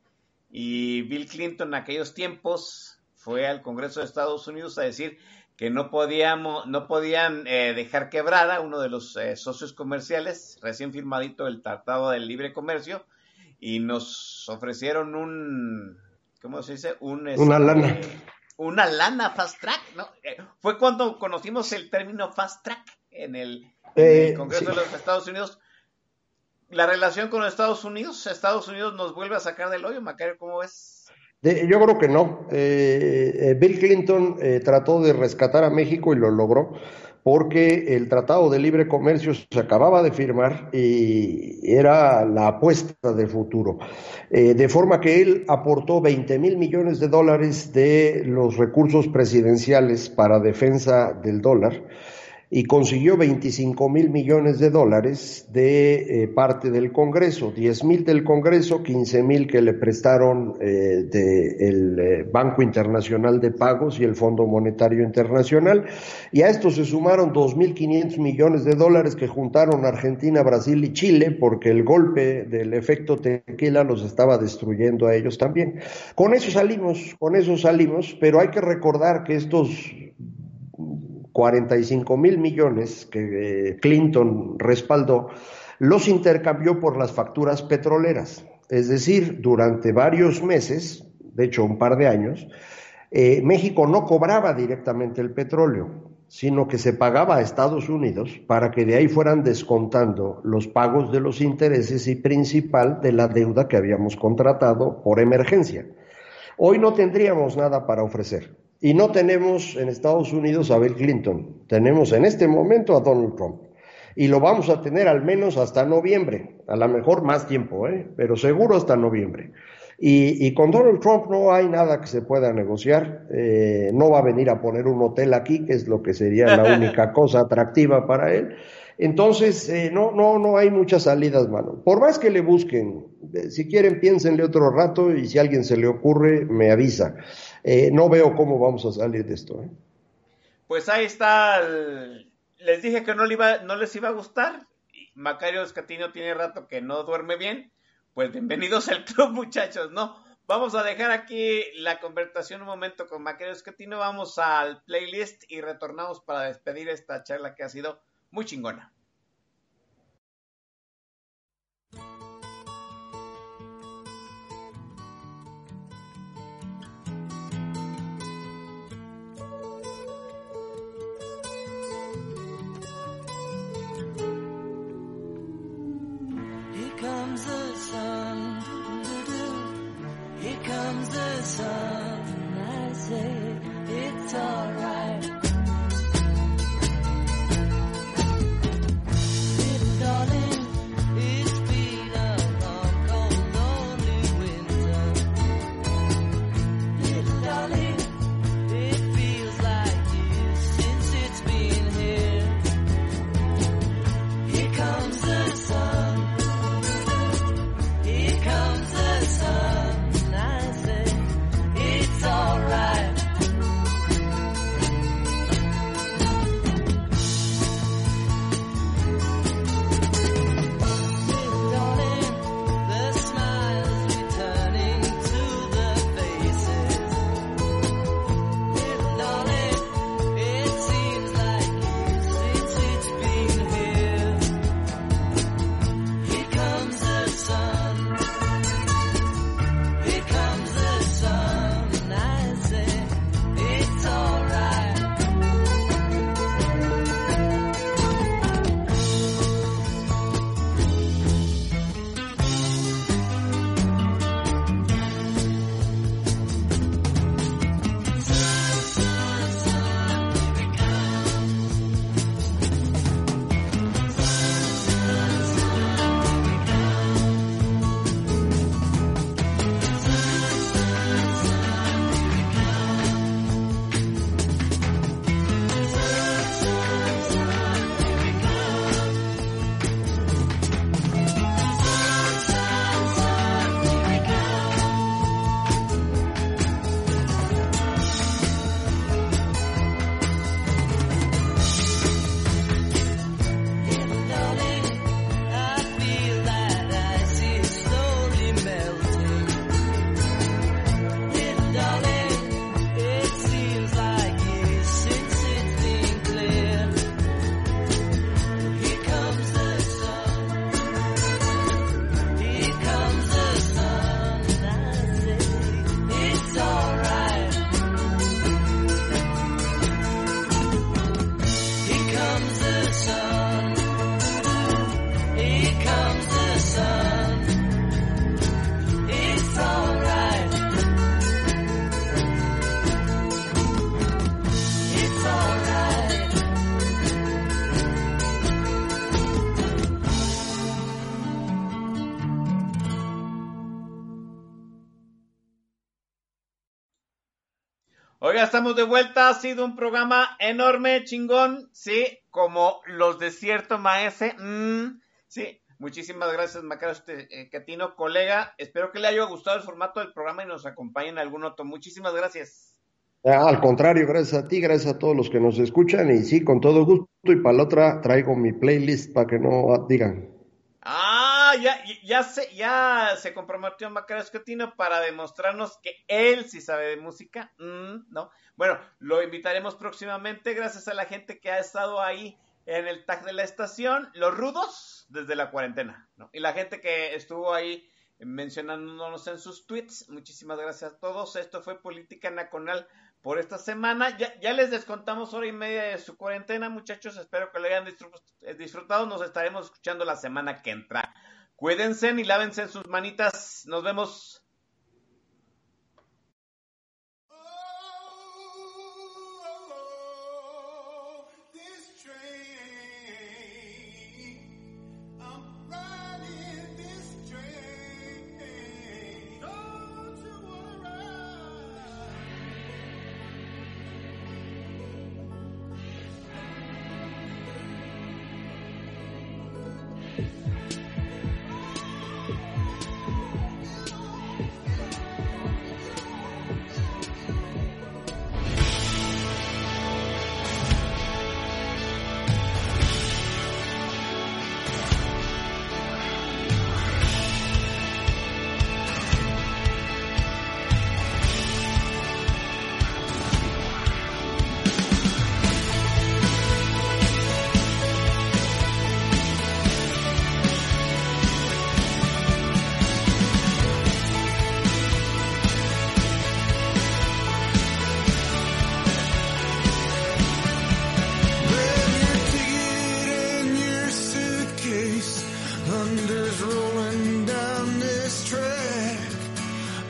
y Bill Clinton en aquellos tiempos fue al Congreso de Estados Unidos a decir que no podíamos, no podían eh, dejar quebrada uno de los eh, socios comerciales recién firmadito el Tratado del Libre Comercio y nos ofrecieron un, ¿cómo se dice? Un, Una este, lana. Una lana fast track, ¿no? Eh, fue cuando conocimos el término fast track en el, en Eh, el Congreso sí. de los Estados Unidos. La relación con los Estados Unidos, Estados Unidos nos vuelve a sacar del hoyo, Macario, ¿cómo ves? De- yo creo que no. Eh, eh, Bill Clinton eh, trató de rescatar a México y lo logró porque el Tratado de Libre Comercio se acababa de firmar y era la apuesta de futuro. Eh, de forma que él aportó 20 mil millones de dólares de los recursos presidenciales para defensa del dólar y consiguió 25 mil millones de dólares de eh, parte del Congreso, 10 mil del Congreso, 15 mil que le prestaron eh, del eh, Banco Internacional de Pagos y el Fondo Monetario Internacional, y a esto se sumaron 2.500 millones de dólares que juntaron Argentina, Brasil y Chile, porque el golpe del efecto tequila los estaba destruyendo a ellos también. Con eso salimos, con eso salimos, pero hay que recordar que estos 45 mil millones que eh, Clinton respaldó, los intercambió por las facturas petroleras. Es decir, durante varios meses, de hecho un par de años, eh, México no cobraba directamente el petróleo, sino que se pagaba a Estados Unidos para que de ahí fueran descontando los pagos de los intereses y principal de la deuda que habíamos contratado por emergencia. Hoy no tendríamos nada para ofrecer. Y no tenemos en Estados Unidos a Bill Clinton, tenemos en este momento a Donald Trump. Y lo vamos a tener al menos hasta noviembre, a lo mejor más tiempo, ¿eh? pero seguro hasta noviembre. Y, y con Donald Trump no hay nada que se pueda negociar. Eh, no va a venir a poner un hotel aquí, que es lo que sería la única cosa atractiva para él. Entonces, eh, no, no, no hay muchas salidas, mano. Por más que le busquen, eh, si quieren, piénsenle otro rato y si alguien se le ocurre, me avisa. Eh, no veo cómo vamos a salir de esto. ¿eh? Pues ahí está. Les dije que no, le iba, no les iba a gustar. Macario Escatino tiene rato que no duerme bien. Pues bienvenidos al club, muchachos, ¿no? Vamos a dejar aquí la conversación un momento con Macario Escatino. Vamos al playlist y retornamos para despedir esta charla que ha sido muy chingona. Estamos de vuelta. Ha sido un programa enorme, chingón. Sí, como los de cierto maese. Mm, sí, muchísimas gracias, Macario eh, Catino, colega. Espero que le haya gustado el formato del programa y nos acompañe en algún otro. Muchísimas gracias. Ah, al contrario, gracias a ti, gracias a todos los que nos escuchan y sí, con todo gusto. Y para la otra traigo mi playlist para que no digan. Ah, ya, se, ya se comprometió Macario Escatino para demostrarnos que él sí sabe de música. Mm, ¿no? Bueno, lo invitaremos próximamente gracias a la gente que ha estado ahí en el tag de la estación, los rudos desde la cuarentena, ¿no? Y la gente que estuvo ahí mencionándonos en sus tweets. Muchísimas gracias a todos. Esto fue Política Nacional por esta semana. Ya, ya les descontamos hora y media de su cuarentena, muchachos. Espero que lo hayan disfrutado. Nos estaremos escuchando la semana que entra. Cuídense y lávense sus manitas. Nos vemos.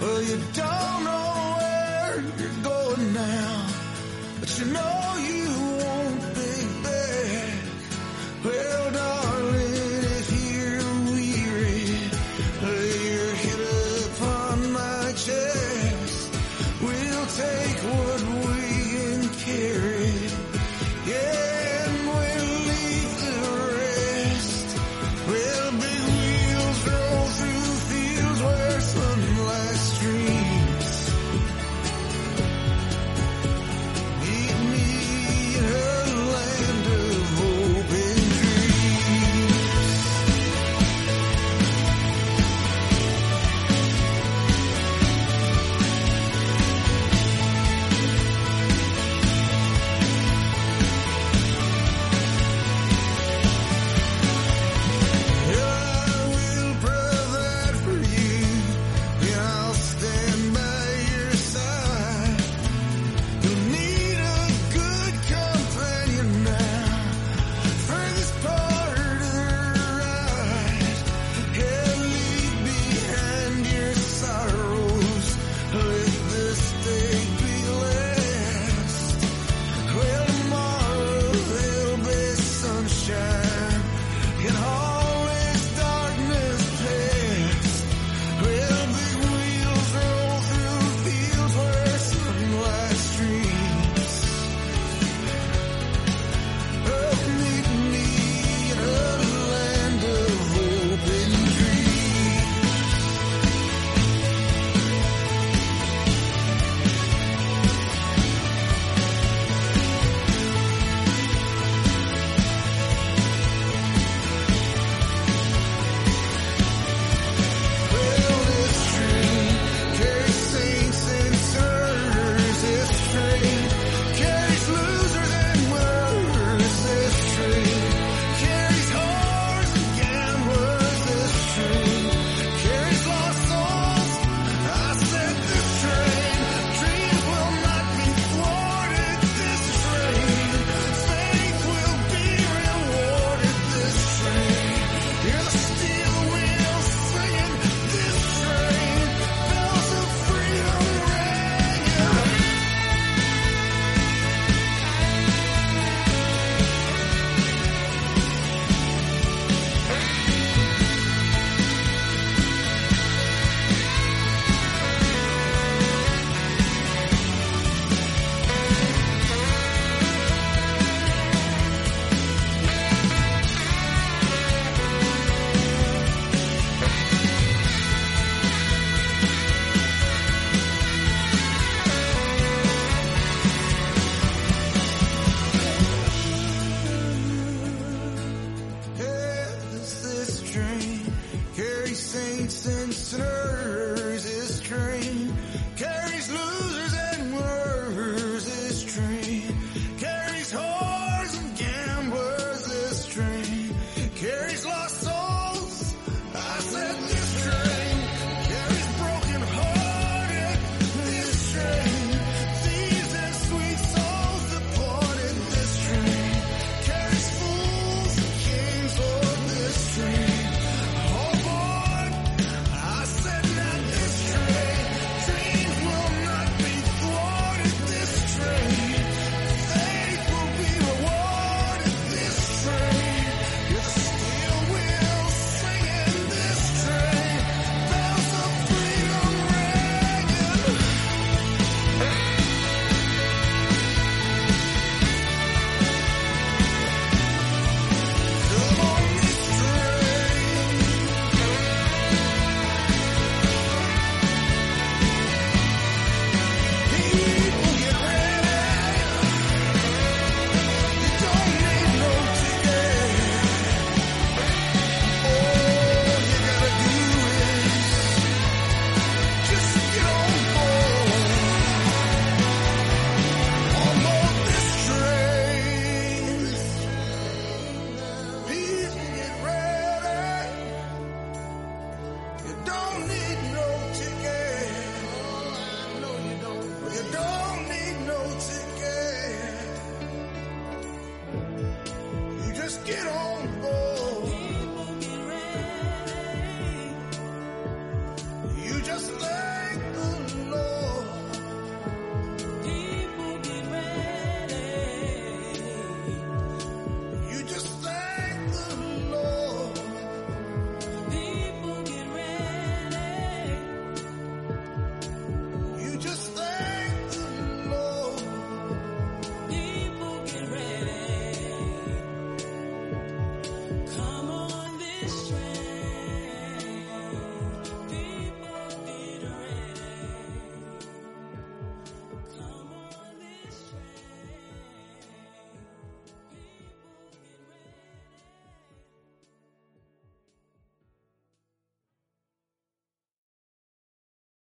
Well, you don't know where you're going now, but you know you